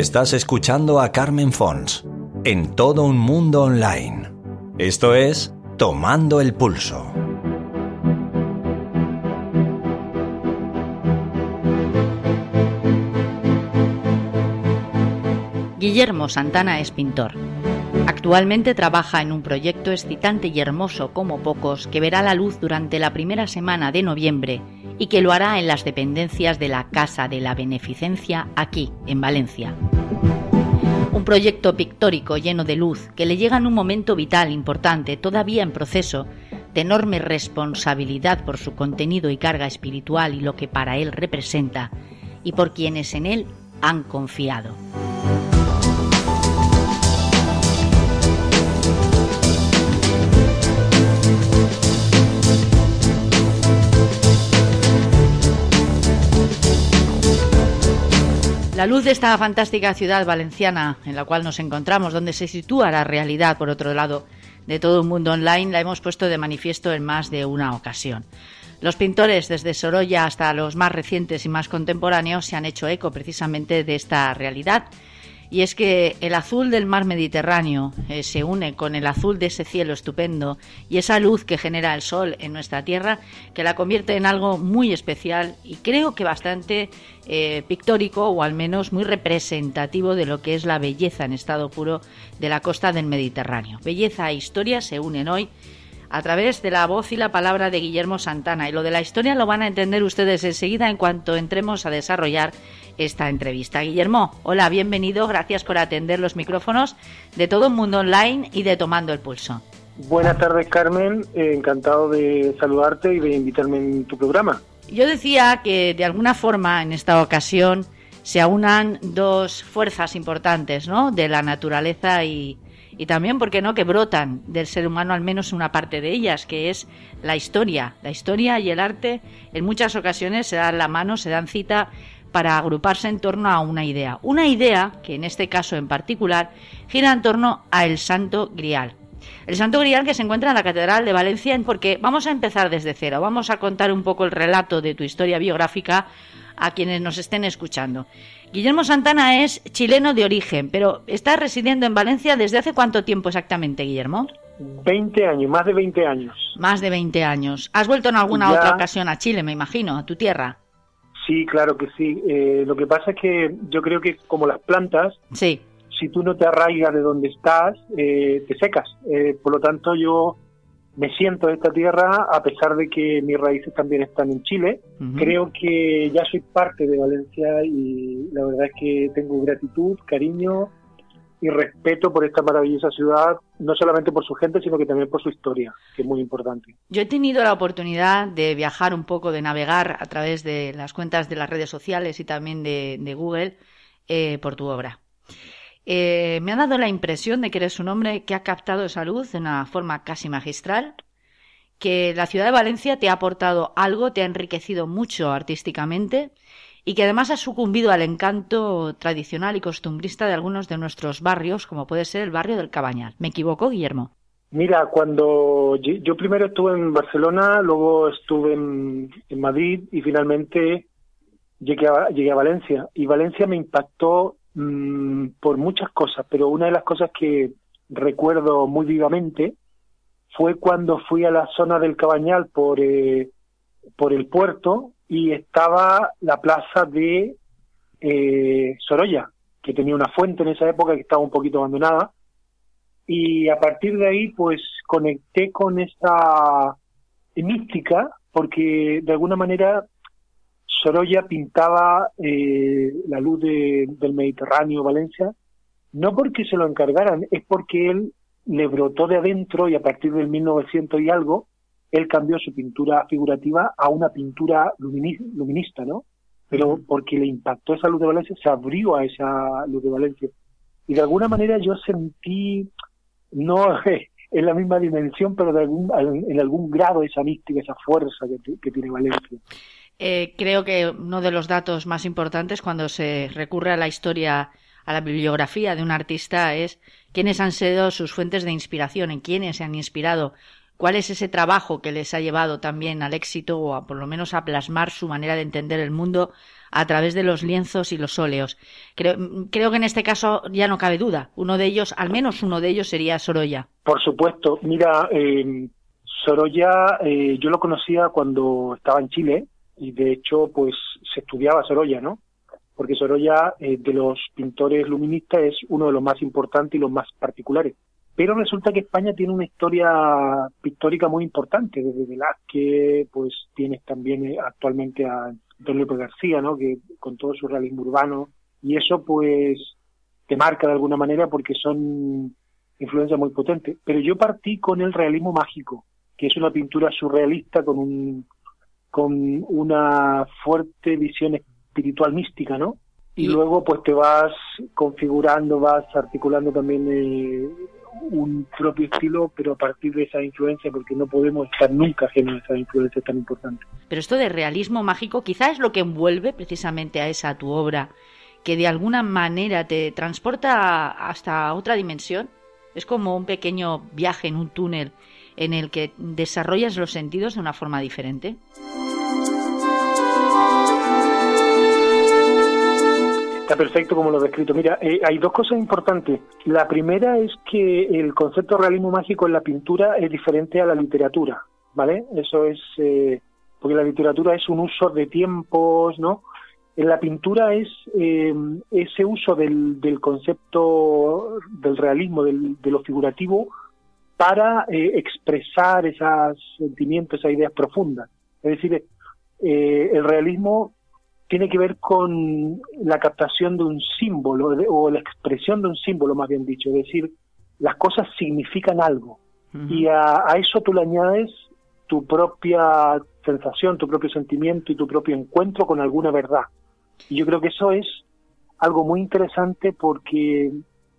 Estás escuchando a Carmen Fons en todo un mundo online. Esto es Tomando el Pulso. Guillermo Santana es pintor. Actualmente trabaja en un proyecto excitante y hermoso como pocos que verá la luz durante la primera semana de noviembre y que lo hará en las dependencias de la Casa de la Beneficencia aquí, en Valencia. Un proyecto pictórico lleno de luz que le llega en un momento vital importante, todavía en proceso, de enorme responsabilidad por su contenido y carga espiritual y lo que para él representa, y por quienes en él han confiado. La luz de esta fantástica ciudad valenciana en la cual nos encontramos, donde se sitúa la realidad, por otro lado, de todo un mundo online, la hemos puesto de manifiesto en más de una ocasión. Los pintores, desde Sorolla hasta los más recientes y más contemporáneos, se han hecho eco precisamente de esta realidad. Y es que el azul del mar Mediterráneo eh, se une con el azul de ese cielo estupendo y esa luz que genera el sol en nuestra tierra, que la convierte en algo muy especial y creo que bastante eh, pictórico o al menos muy representativo de lo que es la belleza en estado puro de la costa del Mediterráneo. Belleza e historia se unen hoy a través de la voz y la palabra de Guillermo Santana. Y lo de la historia lo van a entender ustedes enseguida en cuanto entremos a desarrollar esta entrevista. Guillermo, hola, bienvenido, gracias por atender los micrófonos de todo el mundo online y de Tomando el Pulso. Buenas tardes, Carmen. Eh, encantado de saludarte y de invitarme en tu programa. Yo decía que de alguna forma en esta ocasión se aunan dos fuerzas importantes, ¿no? De la naturaleza y, y también, ¿por qué no?, que brotan del ser humano al menos una parte de ellas, que es la historia. La historia y el arte en muchas ocasiones se dan la mano, se dan cita para agruparse en torno a una idea. Una idea que en este caso en particular gira en torno a el Santo Grial. El Santo Grial que se encuentra en la Catedral de Valencia, porque vamos a empezar desde cero, vamos a contar un poco el relato de tu historia biográfica a quienes nos estén escuchando. Guillermo Santana es chileno de origen, pero está residiendo en Valencia desde hace cuánto tiempo exactamente, Guillermo? 20 años, más de 20 años. Más de 20 años. ¿Has vuelto en alguna Ya. otra ocasión a Chile, me imagino, a tu tierra? Sí, claro que sí. Eh, lo que pasa es que yo creo que como las plantas, Sí. si tú no te arraigas de donde estás, eh, te secas. Eh, por lo tanto, yo me siento de esta tierra, a pesar de que mis raíces también están en Chile. Creo que ya soy parte de Valencia y la verdad es que tengo gratitud, cariño y respeto por esta maravillosa ciudad, no solamente por su gente, sino que también por su historia, que es muy importante. Yo he tenido la oportunidad de viajar un poco, de navegar a través de las cuentas de las redes sociales y también de, de Google eh, por tu obra. Eh, me ha dado la impresión de que eres un hombre que ha captado esa luz de una forma casi magistral, que la ciudad de Valencia te ha aportado algo, te ha enriquecido mucho artísticamente y que además ha sucumbido al encanto tradicional y costumbrista de algunos de nuestros barrios, como puede ser el barrio del Cabañal. ¿Me equivoco, Guillermo? Mira, cuando yo primero estuve en Barcelona, luego estuve en, Madrid y finalmente llegué a Valencia. Y Valencia me impactó mm, por muchas cosas, pero una de las cosas que recuerdo muy vivamente fue cuando fui a la zona del Cabañal por, eh, por el puerto y estaba la plaza de eh, Sorolla, que tenía una fuente en esa época que estaba un poquito abandonada. Y a partir de ahí pues conecté con esta mística porque de alguna manera Sorolla pintaba eh, la luz de- del Mediterráneo, Valencia, no porque se lo encargaran, es porque él le brotó de adentro y a partir del 1900 y algo, él cambió su pintura figurativa a una pintura lumini- luminista, ¿no? Pero porque le impactó esa luz de Valencia, se abrió a esa luz de Valencia. Y de alguna manera yo sentí, no en la misma dimensión, pero de algún, en algún grado esa mística, esa fuerza que, que tiene Valencia. Eh, creo que uno de los datos más importantes cuando se recurre a la historia, a la bibliografía de un artista es quiénes han sido sus fuentes de inspiración, en quiénes se han inspirado, cuál es ese trabajo que les ha llevado también al éxito o a, por lo menos a plasmar su manera de entender el mundo a través de los lienzos y los óleos. Creo, creo que en este caso ya no cabe duda. Uno de ellos, al menos uno de ellos, sería Sorolla. Por supuesto, mira, eh, Sorolla eh, yo lo conocía cuando estaba en Chile y de hecho pues se estudiaba Sorolla, ¿no? Porque Sorolla eh, de los pintores luministas es uno de los más importantes y los más particulares. pero resulta que España tiene una historia pictórica muy importante, desde Velázquez, pues tienes también eh, actualmente a Antonio López García, ¿no? Que con todo su realismo urbano, y eso pues te marca de alguna manera porque son influencias muy potentes. Pero yo partí con el realismo mágico, que es una pintura surrealista con un con una fuerte visión espiritual mística, ¿no? Y, luego pues te vas configurando, vas articulando también eh, un propio estilo, pero a partir de esa influencia, porque no podemos estar nunca ajenos a esa influencia tan importante. Pero esto de realismo mágico quizás es lo que envuelve precisamente a esa tu obra, que de alguna manera te transporta hasta otra dimensión. Es como un pequeño viaje en un túnel en el que desarrollas los sentidos de una forma diferente. Está perfecto como lo he descrito. Mira, eh, hay dos cosas importantes. La primera es que el concepto de realismo mágico en la pintura es diferente a la literatura, ¿vale? Eso es eh, porque la literatura es un uso de tiempos, ¿no? En la pintura es eh, ese uso del, concepto del realismo, del, de lo figurativo, para expresar esos sentimientos, esas ideas profundas. Es decir, el realismo tiene que ver con la captación de un símbolo o la expresión de un símbolo, más bien dicho, es decir, las cosas significan algo y a, eso tú le añades tu propia sensación, tu propio sentimiento y tu propio encuentro con alguna verdad. Y yo creo que eso es algo muy interesante porque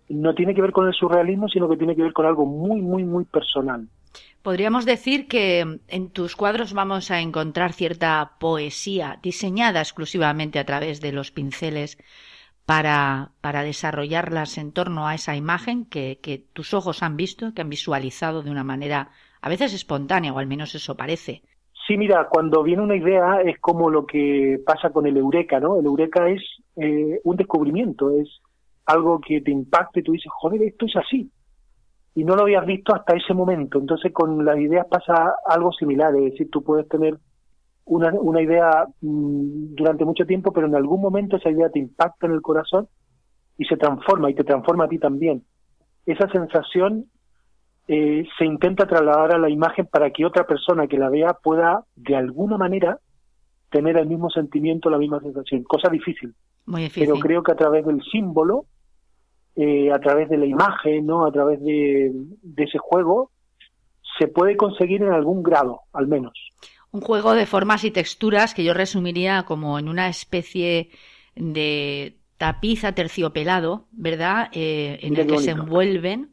no tiene que ver con el surrealismo, sino que tiene que ver con algo muy, muy, muy personal. Podríamos decir que en tus cuadros vamos a encontrar cierta poesía diseñada exclusivamente a través de los pinceles para, para desarrollarlas en torno a esa imagen que, que tus ojos han visto, que han visualizado de una manera a veces espontánea, o al menos eso parece. Sí, mira, cuando viene una idea es como lo que pasa con el eureka, ¿no? El eureka es eh, un descubrimiento, es algo que te impacta y tú dices, joder, esto es así y no lo habías visto hasta ese momento. Entonces con las ideas pasa algo similar, es decir, tú puedes tener una, una idea mm, durante mucho tiempo, pero en algún momento esa idea te impacta en el corazón y se transforma y te transforma a ti también. Esa sensación eh, se intenta trasladar a la imagen para que otra persona que la vea pueda de alguna manera tener el mismo sentimiento, la misma sensación. Cosa difícil. Muy difícil. Pero creo que a través del símbolo eh, a través de la imagen, ¿no? A través de, ese juego, se puede conseguir en algún grado, al menos. Un juego de formas y texturas que yo resumiría como en una especie de tapiz terciopelado, ¿verdad? Eh, en el que se envuelven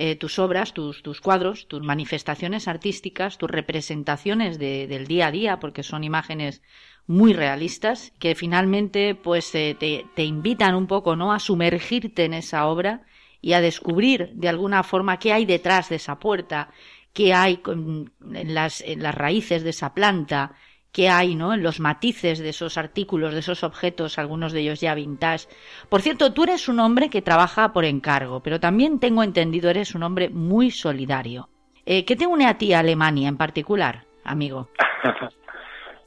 eh, tus obras, tus, tus cuadros, tus manifestaciones artísticas, tus representaciones de, del día a día, porque son imágenes muy realistas que finalmente pues te, te, invitan un poco no a sumergirte en esa obra y a descubrir de alguna forma qué hay detrás de esa puerta, qué hay en las, en las raíces de esa planta, qué hay ¿no? en los matices de esos artículos, de esos objetos, algunos de ellos ya vintage. Por cierto, tú eres un hombre que trabaja por encargo, pero también tengo entendido eres un hombre muy solidario. Eh, ¿Qué te une a ti a Alemania en particular, amigo?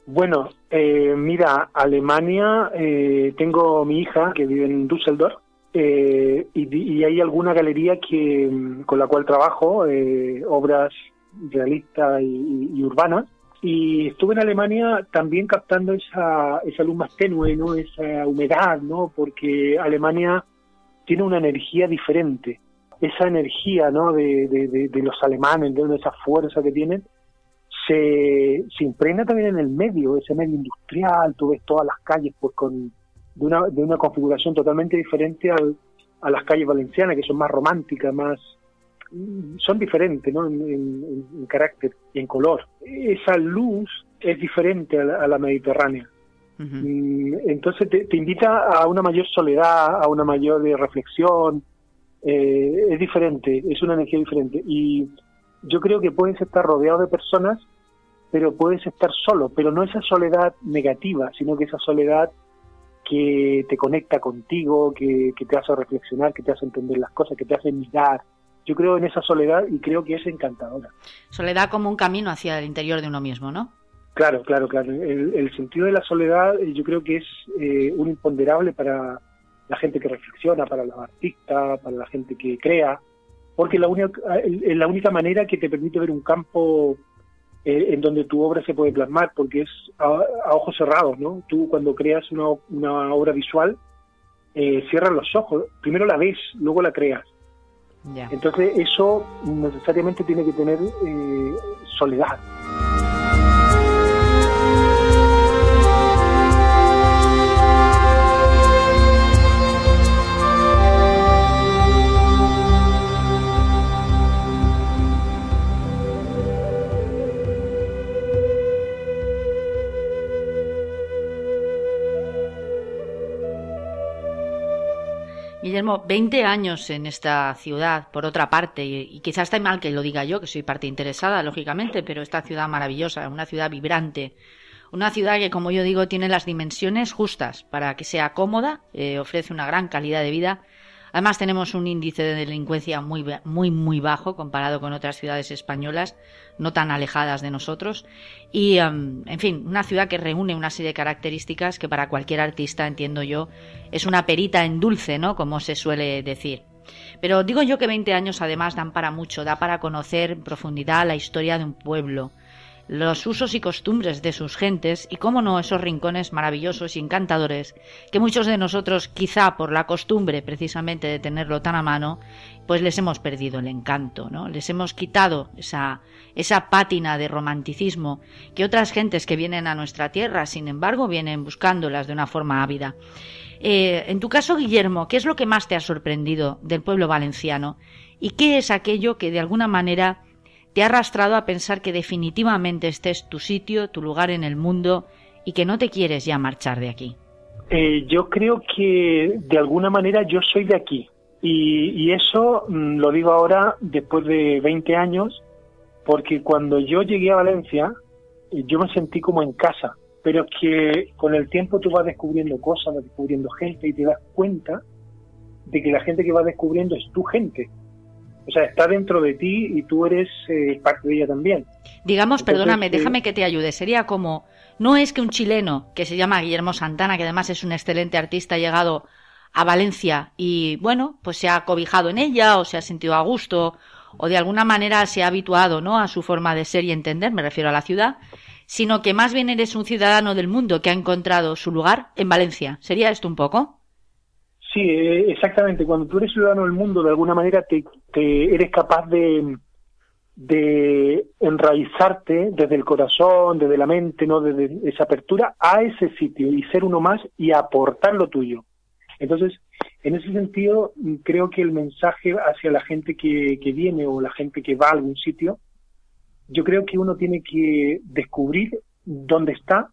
Bueno, eh, mira, Alemania, eh, tengo mi hija que vive en Düsseldorf eh, y, hay alguna galería que mm, con la cual trabajo, obras realistas y, urbanas. Y estuve en Alemania también captando esa, esa luz más tenue, ¿no? esa humedad, ¿no? porque Alemania tiene una energía diferente. Esa energía ¿no? de, de, de los alemanes, de esa fuerza que tienen, se, se impregna también en el medio, ese medio industrial, tú ves todas las calles pues con de una, de una configuración totalmente diferente al, a las calles valencianas, que son más románticas, más son diferentes ¿no? en, carácter y en color. Esa luz es diferente a la, mediterránea. Mm, entonces te, te, invita a una mayor soledad, a una mayor reflexión. Eh, es diferente, es una energía diferente. Y yo creo que puedes estar rodeado de personas, pero puedes estar solo, pero no esa soledad negativa, sino que esa soledad que te conecta contigo, que, te hace reflexionar, que te hace entender las cosas, que te hace mirar. Yo creo en esa soledad y creo que es encantadora. Soledad como un camino hacia el interior de uno mismo, ¿no? Claro, claro, claro. El, sentido de la soledad eh, yo creo que es eh, un imponderable para la gente que reflexiona, para los artistas, para la gente que crea, porque es la única, es la única manera que te permite ver un campo eh, en donde tu obra se puede plasmar, porque es a, a ojos cerrados, ¿no? Tú cuando creas una, una obra visual, eh, cierras los ojos, primero la ves, luego la creas. Entonces eso necesariamente tiene que tener eh, soledad. Guillermo, 20 años en esta ciudad, por otra parte, y, quizás está mal que lo diga yo, que soy parte interesada, lógicamente, pero esta ciudad maravillosa, una ciudad vibrante, una ciudad que, como yo digo, tiene las dimensiones justas para que sea cómoda, eh, ofrece una gran calidad de vida. Además, tenemos un índice de delincuencia muy, muy, muy bajo comparado con otras ciudades españolas, no tan alejadas de nosotros. Y, em, en fin, una ciudad que reúne una serie de características que para cualquier artista, entiendo yo, es una perita en dulce, ¿no? Como se suele decir. Pero digo yo que 20 años además dan para mucho, da para conocer en profundidad la historia de un pueblo, los usos y costumbres de sus gentes y, cómo no, esos rincones maravillosos y encantadores que muchos de nosotros, quizá por la costumbre precisamente de tenerlo tan a mano, pues les hemos perdido el encanto, ¿no? Les hemos quitado esa, esa pátina de romanticismo que otras gentes que vienen a nuestra tierra, sin embargo, vienen buscándolas de una forma ávida. Eh, en tu caso, Guillermo, ¿qué es lo que más te ha sorprendido del pueblo valenciano? ¿Y qué es aquello que de alguna manera te ha arrastrado a pensar que definitivamente este es tu sitio, tu lugar en el mundo y que no te quieres ya marchar de aquí? Eh, yo creo que de alguna manera yo soy de aquí. Y, eso mm, lo digo ahora después de 20 años, porque cuando yo llegué a Valencia, eh, yo me sentí como en casa. Pero que con el tiempo tú vas descubriendo cosas, vas descubriendo gente y te das cuenta de que la gente que vas descubriendo es tu gente. O sea, está dentro de ti y tú eres eh, parte de ella también. Digamos, Entonces, perdóname, eh, déjame que te ayude. Sería como, no es que un chileno que se llama Guillermo Santana, que además es un excelente artista, ha llegado a Valencia y, bueno, pues se ha cobijado en ella o se ha sentido a gusto o de alguna manera se ha habituado, ¿no? A su forma de ser y entender, me refiero a la ciudad, sino que más bien eres un ciudadano del mundo que ha encontrado su lugar en Valencia. ¿Sería esto un poco? Sí, eh, exactamente. Cuando tú eres ciudadano del mundo, de alguna manera te, te eres capaz de, enraizarte desde el corazón, desde la mente, no, desde esa apertura a ese sitio y ser uno más y aportar lo tuyo. Entonces, en ese sentido, creo que el mensaje hacia la gente que viene o la gente que va a algún sitio, yo creo que uno tiene que descubrir dónde está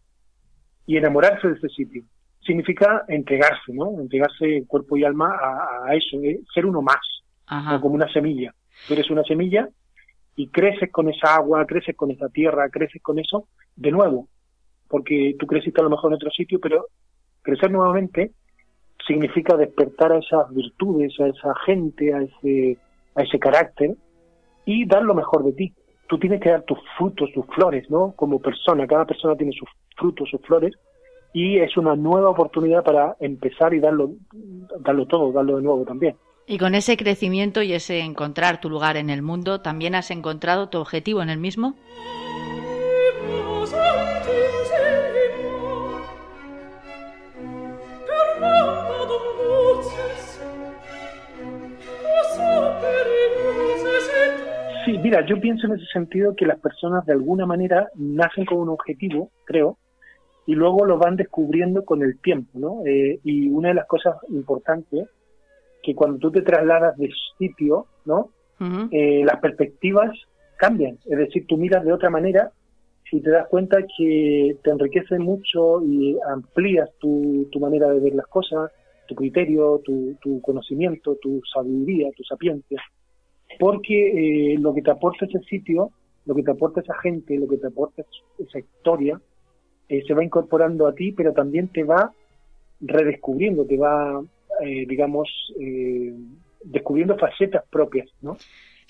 y enamorarse de ese sitio. Significa entregarse, ¿no? Entregarse cuerpo y alma a, a eso, eh, ser uno más, como una semilla. Tú eres una semilla y creces con esa agua, creces con esa tierra, creces con eso de nuevo, porque tú creciste a lo mejor en otro sitio, pero crecer nuevamente significa despertar a esas virtudes, a esa gente, a ese, a ese carácter y dar lo mejor de ti. Tú tienes que dar tus frutos, tus flores, ¿no? Como persona, cada persona tiene sus frutos, sus flores y es una nueva oportunidad para empezar y darlo, darlo todo, darlo de nuevo también. Y con ese crecimiento y ese encontrar tu lugar en el mundo, ¿también has encontrado tu objetivo en el mismo? Sí, mira, yo pienso en ese sentido que las personas de alguna manera nacen con un objetivo, creo, y luego lo van descubriendo con el tiempo, ¿no? Eh, y una de las cosas importantes que cuando tú te trasladas de sitio, ¿no? Eh, las perspectivas cambian, es decir, tú miras de otra manera y te das cuenta que te enriquece mucho y amplías tu, tu manera de ver las cosas, tu criterio, tu, tu conocimiento, tu sabiduría, tu sapiencia, porque eh, lo que te aporta ese sitio, lo que te aporta esa gente, lo que te aporta esa historia, eh, se va incorporando a ti, pero también te va redescubriendo, te va, eh, digamos, eh, descubriendo facetas propias, ¿no?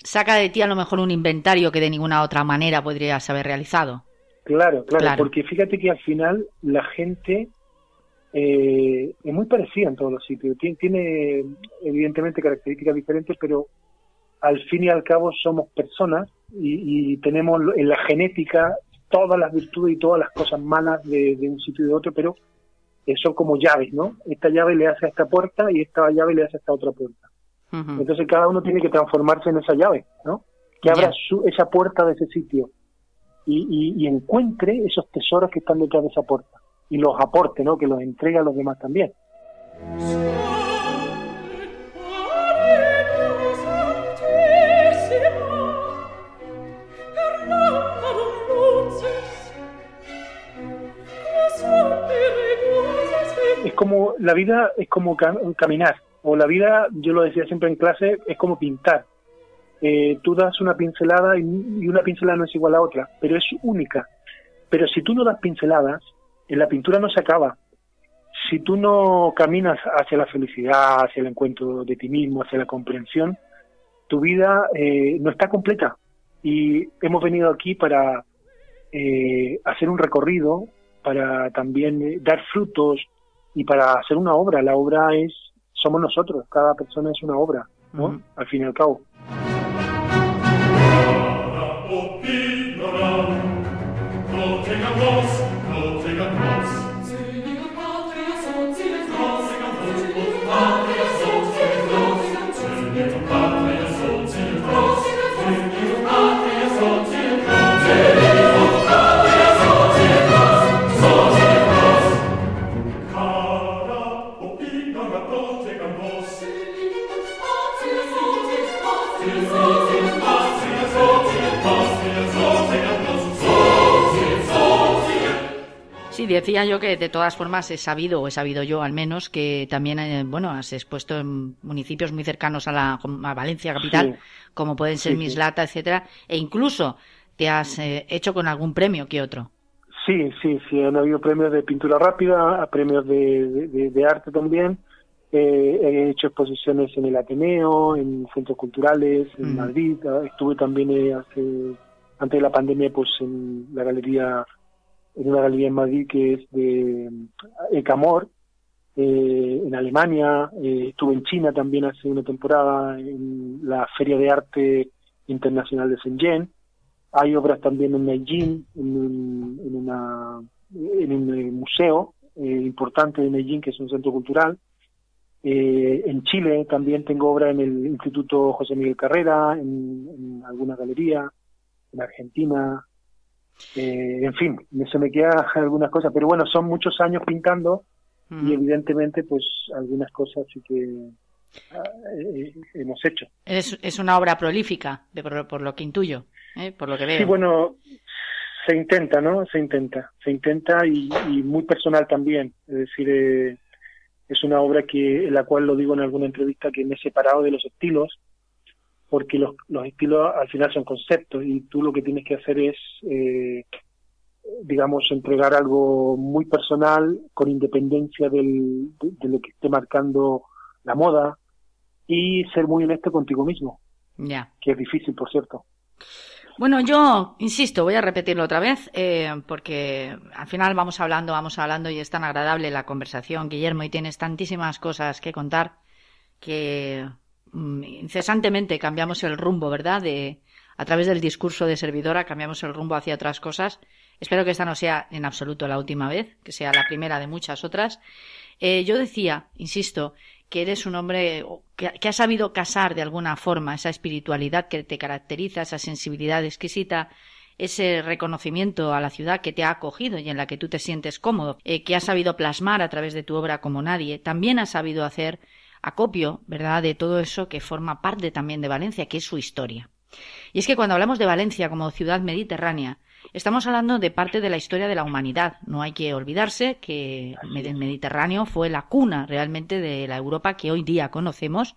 Saca de ti a lo mejor un inventario que de ninguna otra manera podrías haber realizado. Claro, claro, Claro. porque fíjate que al final la gente eh, es muy parecida en todos los sitios. Tiene, tiene evidentemente características diferentes, pero al fin y al cabo somos personas y, y tenemos en la genética todas las virtudes y todas las cosas malas de, de un sitio y de otro, pero eh, son como llaves, ¿no? Esta llave le hace a esta puerta y esta llave le hace a esta otra puerta. Entonces cada uno tiene que transformarse en esa llave, ¿no? Que abra su- esa puerta de ese sitio y, y- y encuentre esos tesoros que están detrás de esa puerta y los aporte, ¿no? Que los entregue a los demás también. La vida es como cam- caminar o la vida, yo lo decía siempre en clase, es como pintar. Eh, tú das una pincelada y, una pincelada no es igual a otra, pero es única. Pero si tú no das pinceladas, en la pintura no se acaba. Si tú no caminas hacia la felicidad, hacia el encuentro de ti mismo, hacia la comprensión, tu vida eh, no está completa. Y hemos venido aquí para eh, hacer un recorrido, para también eh, dar frutos y para hacer una obra. La obra es, somos nosotros, cada persona es una obra, ¿no? Al fin y al cabo. Decía yo que de todas formas he sabido, o he sabido yo al menos, que también, eh, bueno, has expuesto en municipios muy cercanos a, la, a Valencia capital, Sí. como pueden ser Sí. Mislata, etcétera, e incluso te has eh, hecho con algún premio que otro. Sí, sí, sí, han habido premios de pintura rápida, premios de, de- arte también. Eh, he hecho exposiciones en el Ateneo, en centros culturales, en Ujú. Madrid. Ah, Estuve también eh, hace, antes de la pandemia pues en la galería, en una galería en Madrid que es de Ecamor, eh, en Alemania. Eh, estuve en China también hace una temporada, en la Feria de Arte Internacional de Shenzhen hay obras también en Medellín, en un, en una, eh, museo eh, importante de Medellín, que es un centro cultural. Eh, en Chile también tengo obra en el Instituto José Miguel Carrera, en, en alguna galería, en Argentina. Eh, en fin, se me quedan algunas cosas, pero bueno, son muchos años pintando y Ujú. evidentemente pues algunas cosas sí que ah, eh, hemos hecho. Es, es una obra prolífica, de por, por lo que intuyo, ¿eh? por lo que veo. Sí, bueno, se intenta, ¿no? Se intenta, se intenta y, y muy personal también. Es decir, eh, es una obra que en la cual lo digo en alguna entrevista que me he separado de los estilos, porque los, los estilos al final son conceptos y tú lo que tienes que hacer es, eh, digamos, entregar algo muy personal con independencia del, de, de lo que esté marcando la moda y ser muy honesto contigo mismo, Ya. que es difícil, por cierto. Bueno, yo insisto, voy a repetirlo otra vez, eh, porque al final vamos hablando, vamos hablando y es tan agradable la conversación, Guillermo, y tienes tantísimas cosas que contar que incesantemente cambiamos el rumbo, ¿verdad? De, a través del discurso de servidora cambiamos el rumbo hacia otras cosas. Espero que esta no sea en absoluto la última vez, que sea la primera de muchas otras. Eh, yo decía, insisto, que eres un hombre que ha sabido casar de alguna forma esa espiritualidad que te caracteriza, esa sensibilidad exquisita, ese reconocimiento a la ciudad que te ha acogido y en la que tú te sientes cómodo, eh, que has sabido plasmar a través de tu obra como nadie, también has sabido hacer acopio, ¿verdad?, de todo eso que forma parte también de Valencia, que es su historia. Y es que cuando hablamos de Valencia como ciudad mediterránea, estamos hablando de parte de la historia de la humanidad. No hay que olvidarse que el Mediterráneo fue la cuna realmente de la Europa que hoy día conocemos.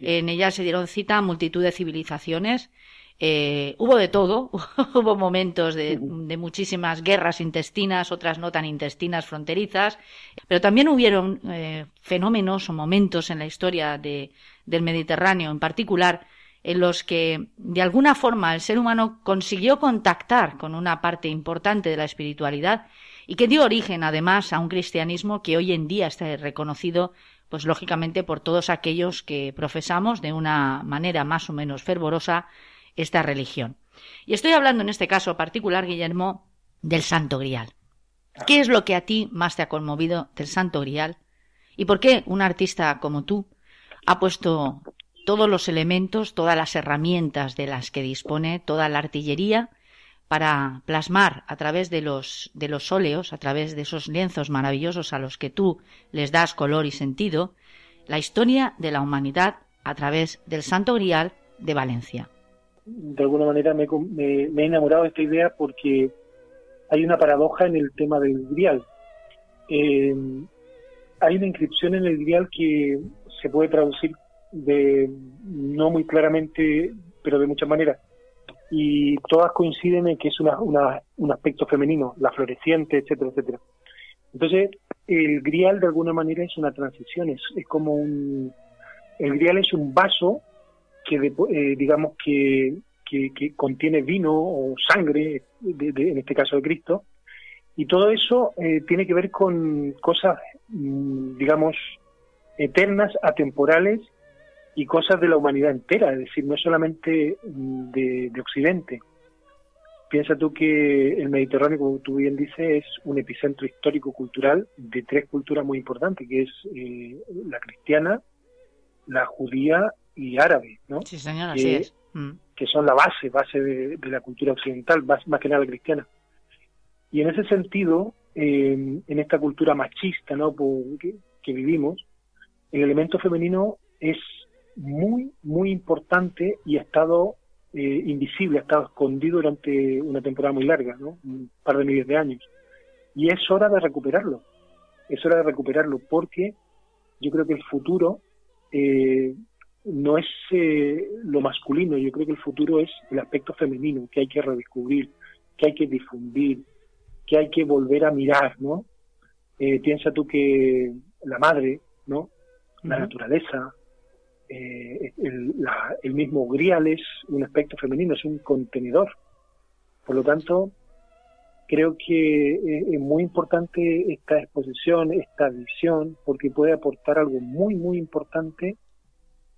En ella se dieron cita a multitud de civilizaciones. Eh, hubo de todo, hubo momentos de, de muchísimas guerras intestinas, otras no tan intestinas, fronterizas, pero también hubieron eh, fenómenos o momentos en la historia de, del Mediterráneo en particular en los que de alguna forma el ser humano consiguió contactar con una parte importante de la espiritualidad y que dio origen además a un cristianismo que hoy en día está reconocido pues lógicamente por todos aquellos que profesamos de una manera más o menos fervorosa esta religión. Y estoy hablando en este caso particular, Guillermo, del Santo Grial. ¿Qué es lo que a ti más te ha conmovido del Santo Grial? ¿Y por qué un artista como tú ha puesto todos los elementos, todas las herramientas de las que dispone, toda la artillería para plasmar a través de los, de los óleos, a través de esos lienzos maravillosos a los que tú les das color y sentido, la historia de la humanidad a través del Santo Grial de Valencia. De alguna manera me, me- he enamorado de esta idea porque hay una paradoja en el tema del Grial. Eh, hay una inscripción en el Grial que se puede traducir de no muy claramente, pero de muchas maneras. Y todas coinciden en que es una, una- un aspecto femenino, la floreciente, etcétera, etcétera. Entonces, el grial de alguna manera es una transición, es, es como un... El grial es un vaso que, eh, digamos, que, que, contiene vino o sangre, en este caso de Cristo, y todo eso eh, tiene que ver con cosas, mm, digamos, eternas, atemporales y cosas de la humanidad entera, es decir, no solamente mm, de, de Occidente. Piensa tú que el Mediterráneo, como tú bien dices, es un epicentro histórico-cultural de tres culturas muy importantes, que es eh, la cristiana, la judía y árabe, ¿no? Sí, señor, Que- así es. Mm. que son la base, base de, de la cultura occidental, más, más que nada cristiana. Y en ese sentido, eh, en esta cultura machista ¿no? que vivimos, el elemento femenino es muy, muy importante y ha estado eh, invisible, ha estado escondido durante una temporada muy larga, ¿no? un par de miles de años. Y es hora de recuperarlo, es hora de recuperarlo porque yo creo que el futuro eh, no es eh, lo masculino, yo creo que el futuro es el aspecto femenino que hay que redescubrir, que hay que difundir, que hay que volver a mirar, ¿no? Eh, piensa tú que la madre, ¿no? La naturaleza, eh, el, la- el mismo grial es un aspecto femenino, es un contenedor. Por lo tanto, creo que eh, es muy importante esta exposición, esta visión, porque puede aportar algo muy, muy importante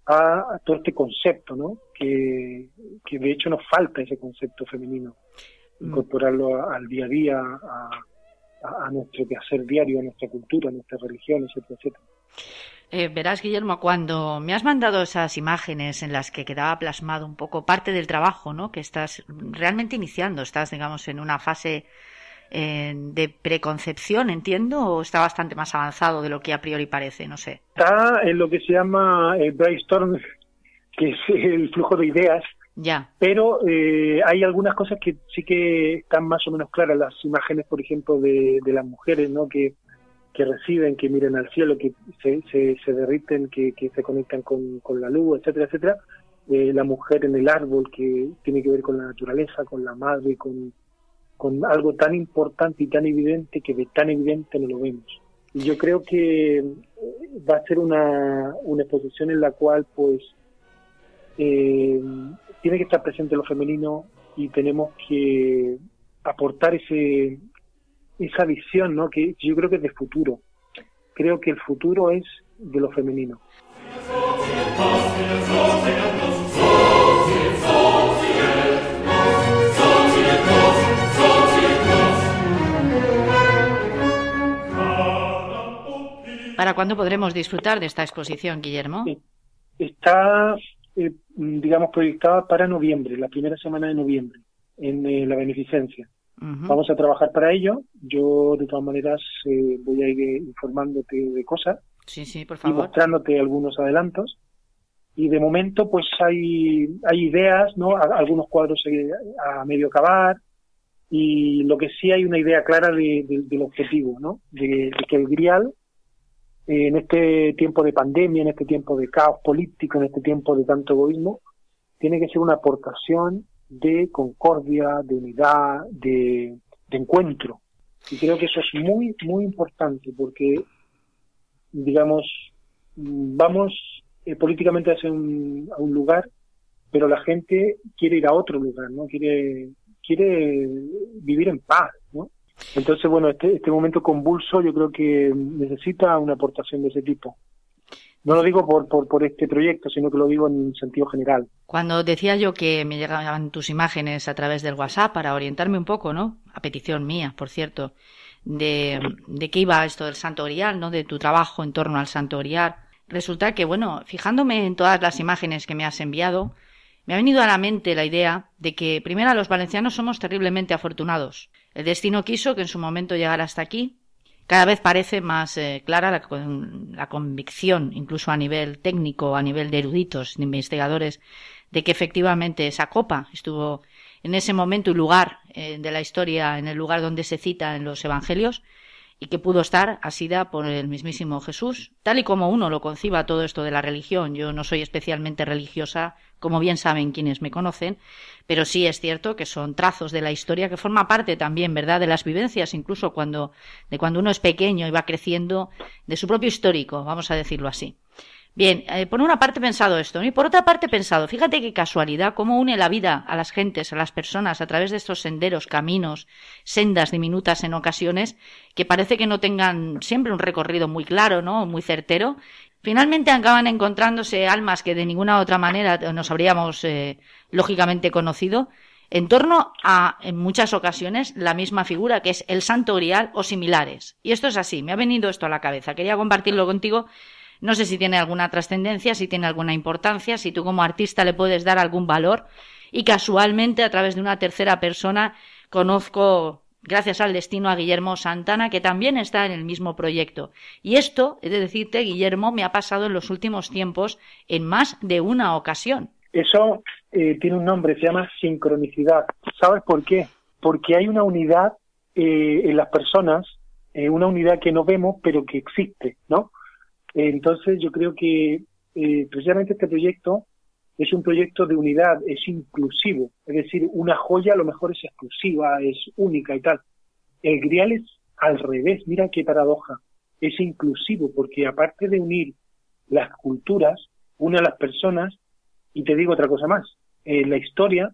a, a todo este concepto, ¿no? Que, que de hecho nos falta ese concepto femenino, Mm. incorporarlo a- al día a día, a, a- nuestro quehacer diario, a nuestra cultura, a nuestra religión, etcétera, etcétera. Eh, verás, Guillermo, cuando me has mandado esas imágenes en las que quedaba plasmado un poco parte del trabajo, ¿no? Que estás realmente iniciando, estás, digamos, en una fase de preconcepción, entiendo, o está bastante más avanzado de lo que a priori parece, no sé. Está en lo que se llama el brainstorm, que es el flujo de ideas, Ya. pero eh, hay algunas cosas que sí que están más o menos claras. Las imágenes, por ejemplo, de, de las mujeres, ¿no? Que, que reciben, que miran al cielo, que se, se, se derriten, que, que se conectan con, con la luz, etcétera, etcétera. Eh, la mujer en el árbol, que tiene que ver con la naturaleza, con la madre, con, con algo tan importante y tan evidente que de tan evidente no lo vemos. Y yo creo que eh, va a ser una, una exposición en la cual, pues, eh, tiene que estar presente lo femenino y tenemos que aportar ese esa visión, ¿no? Que yo creo que es de futuro. Creo que el futuro es de lo femenino. ¿Para cuándo podremos disfrutar de esta exposición, Guillermo? Está, eh, digamos, proyectada para noviembre, la primera semana de noviembre, en eh, la beneficencia. Vamos a trabajar para ello. Yo, de todas maneras, eh, voy a ir eh, informándote de cosas Sí, sí, por y mostrándote algunos adelantos. Y de momento, pues hay, hay ideas, ¿no? Algunos cuadros eh, a medio acabar. Y lo que sí hay una idea clara de- de- del objetivo, ¿no? De, de que el Grial, en este tiempo de pandemia, en este tiempo de caos político, en este tiempo de tanto egoísmo, tiene que ser una aportación de concordia, de unidad, de, encuentro. Y creo que eso es muy, muy importante porque digamos, vamos eh, políticamente hacia un, a un lugar, pero la gente quiere ir a otro lugar, ¿no? Quiere, quiere vivir en paz. Entonces, bueno, este, este momento convulso yo creo que necesita una aportación de ese tipo. No lo digo por, por, por este proyecto, sino que lo digo en sentido general. Cuando decía yo que me llegaban tus imágenes a través del WhatsApp para orientarme un poco, ¿no? A petición mía, por cierto, de, de qué iba esto del Santo Grial, ¿no? De tu trabajo en torno al Santo Grial. Resulta que, bueno, fijándome en todas las imágenes que me has enviado, me ha venido a la mente la idea de que, primero, los valencianos somos terriblemente afortunados. El destino quiso que en su momento llegara hasta aquí. Cada vez parece más eh, clara la, la convicción, incluso a nivel técnico, a nivel de eruditos, de investigadores, de que efectivamente esa copa estuvo en ese momento y lugar eh, de la historia, en el lugar donde se cita en los evangelios, y que pudo estar asida por el mismísimo Jesús, tal y como uno lo conciba todo esto de la religión. Yo no soy especialmente religiosa, como bien saben quienes me conocen, pero sí es cierto que son trazos de la historia que forma parte también, ¿verdad?, de las vivencias, incluso cuando, de cuando uno es pequeño y va creciendo, de su propio histórico, vamos a decirlo así. Bien, eh, por una parte he pensado esto, ¿no? y por otra parte he pensado, fíjate qué casualidad, cómo une la vida a las gentes, a las personas, a través de estos senderos, caminos, sendas diminutas en ocasiones, que parece que no tengan siempre un recorrido muy claro, ¿no? Muy certero. Finalmente acaban encontrándose almas que de ninguna otra manera nos habríamos, eh, lógicamente, conocido, en torno a, en muchas ocasiones, la misma figura, que es el santo grial o similares. Y esto es así, me ha venido esto a la cabeza. Quería compartirlo contigo no sé si tiene alguna trascendencia, si tiene alguna importancia, si tú como artista le puedes dar algún valor. Y casualmente, a través de una tercera persona, conozco, gracias al destino, a Guillermo Santana, que también está en el mismo proyecto. Y esto, he de decirte, Guillermo, me ha pasado en los últimos tiempos en más de una ocasión. Eso eh, tiene un nombre, se llama sincronicidad. ¿Sabes por qué? Porque hay una unidad eh, en las personas, eh, una unidad que no vemos, pero que existe, ¿no? Entonces yo creo que eh, precisamente este proyecto es un proyecto de unidad, es inclusivo, es decir, una joya a lo mejor es exclusiva, es única y tal. El grial es al revés, mira qué paradoja, es inclusivo porque aparte de unir las culturas, une a las personas y te digo otra cosa más, en la historia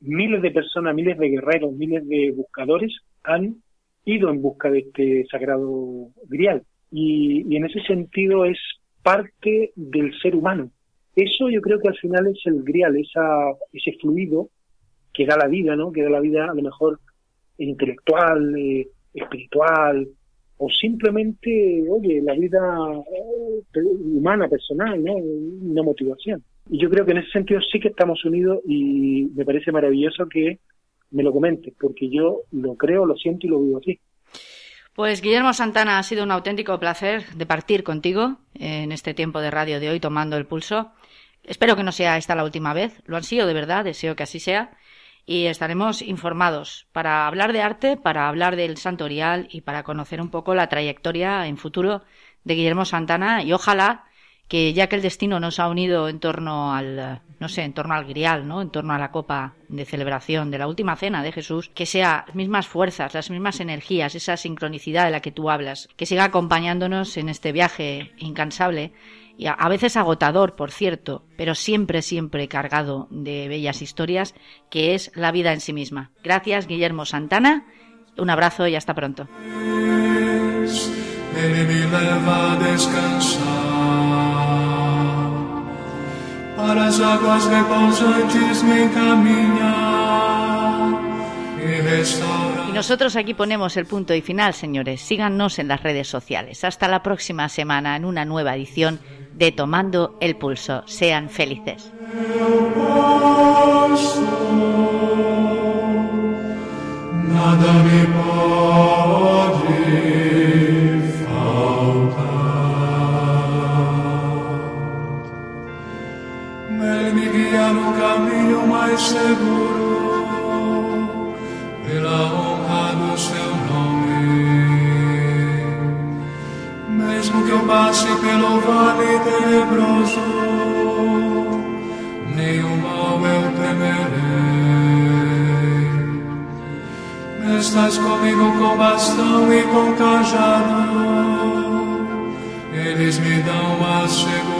miles de personas, miles de guerreros, miles de buscadores han ido en busca de este sagrado grial y, en ese sentido es parte del ser humano. Eso yo creo que al final es el grial, esa, ese fluido que da la vida, ¿no? Que da la vida a lo mejor intelectual, eh, espiritual, o simplemente, oye, la vida eh, humana, personal, ¿no? Una motivación. Y yo creo que en ese sentido sí que estamos unidos y me parece maravilloso que me lo comentes, porque yo lo creo, lo siento y lo vivo así. Pues Guillermo Santana, ha sido un auténtico placer de partir contigo en este tiempo de radio de hoy tomando el pulso. Espero que no sea esta la última vez. Lo han sido de verdad, deseo que así sea. Y estaremos informados para hablar de arte, para hablar del Santorial y para conocer un poco la trayectoria en futuro de Guillermo Santana y ojalá que ya que el destino nos ha unido en torno al, no sé, en torno al grial, ¿no? En torno a la copa de celebración de la última cena de Jesús, que sea las mismas fuerzas, las mismas energías, esa sincronicidad de la que tú hablas, que siga acompañándonos en este viaje incansable y a, veces agotador, por cierto, pero siempre, siempre cargado de bellas historias, que es la vida en sí misma. Gracias, Guillermo Santana. Un abrazo y hasta pronto. Restaura. Y nosotros aquí ponemos el punto y final, señores. Síganos en las redes sociales. Hasta la próxima semana en una nueva edición de Tomando el Pulso. Sean felices. Nada me seguro, pela honra do seu nome. Mesmo que eu passe pelo vale tenebroso, nenhum mal eu temerei. Estás comigo com bastão e com cajado, eles me dão a segurança.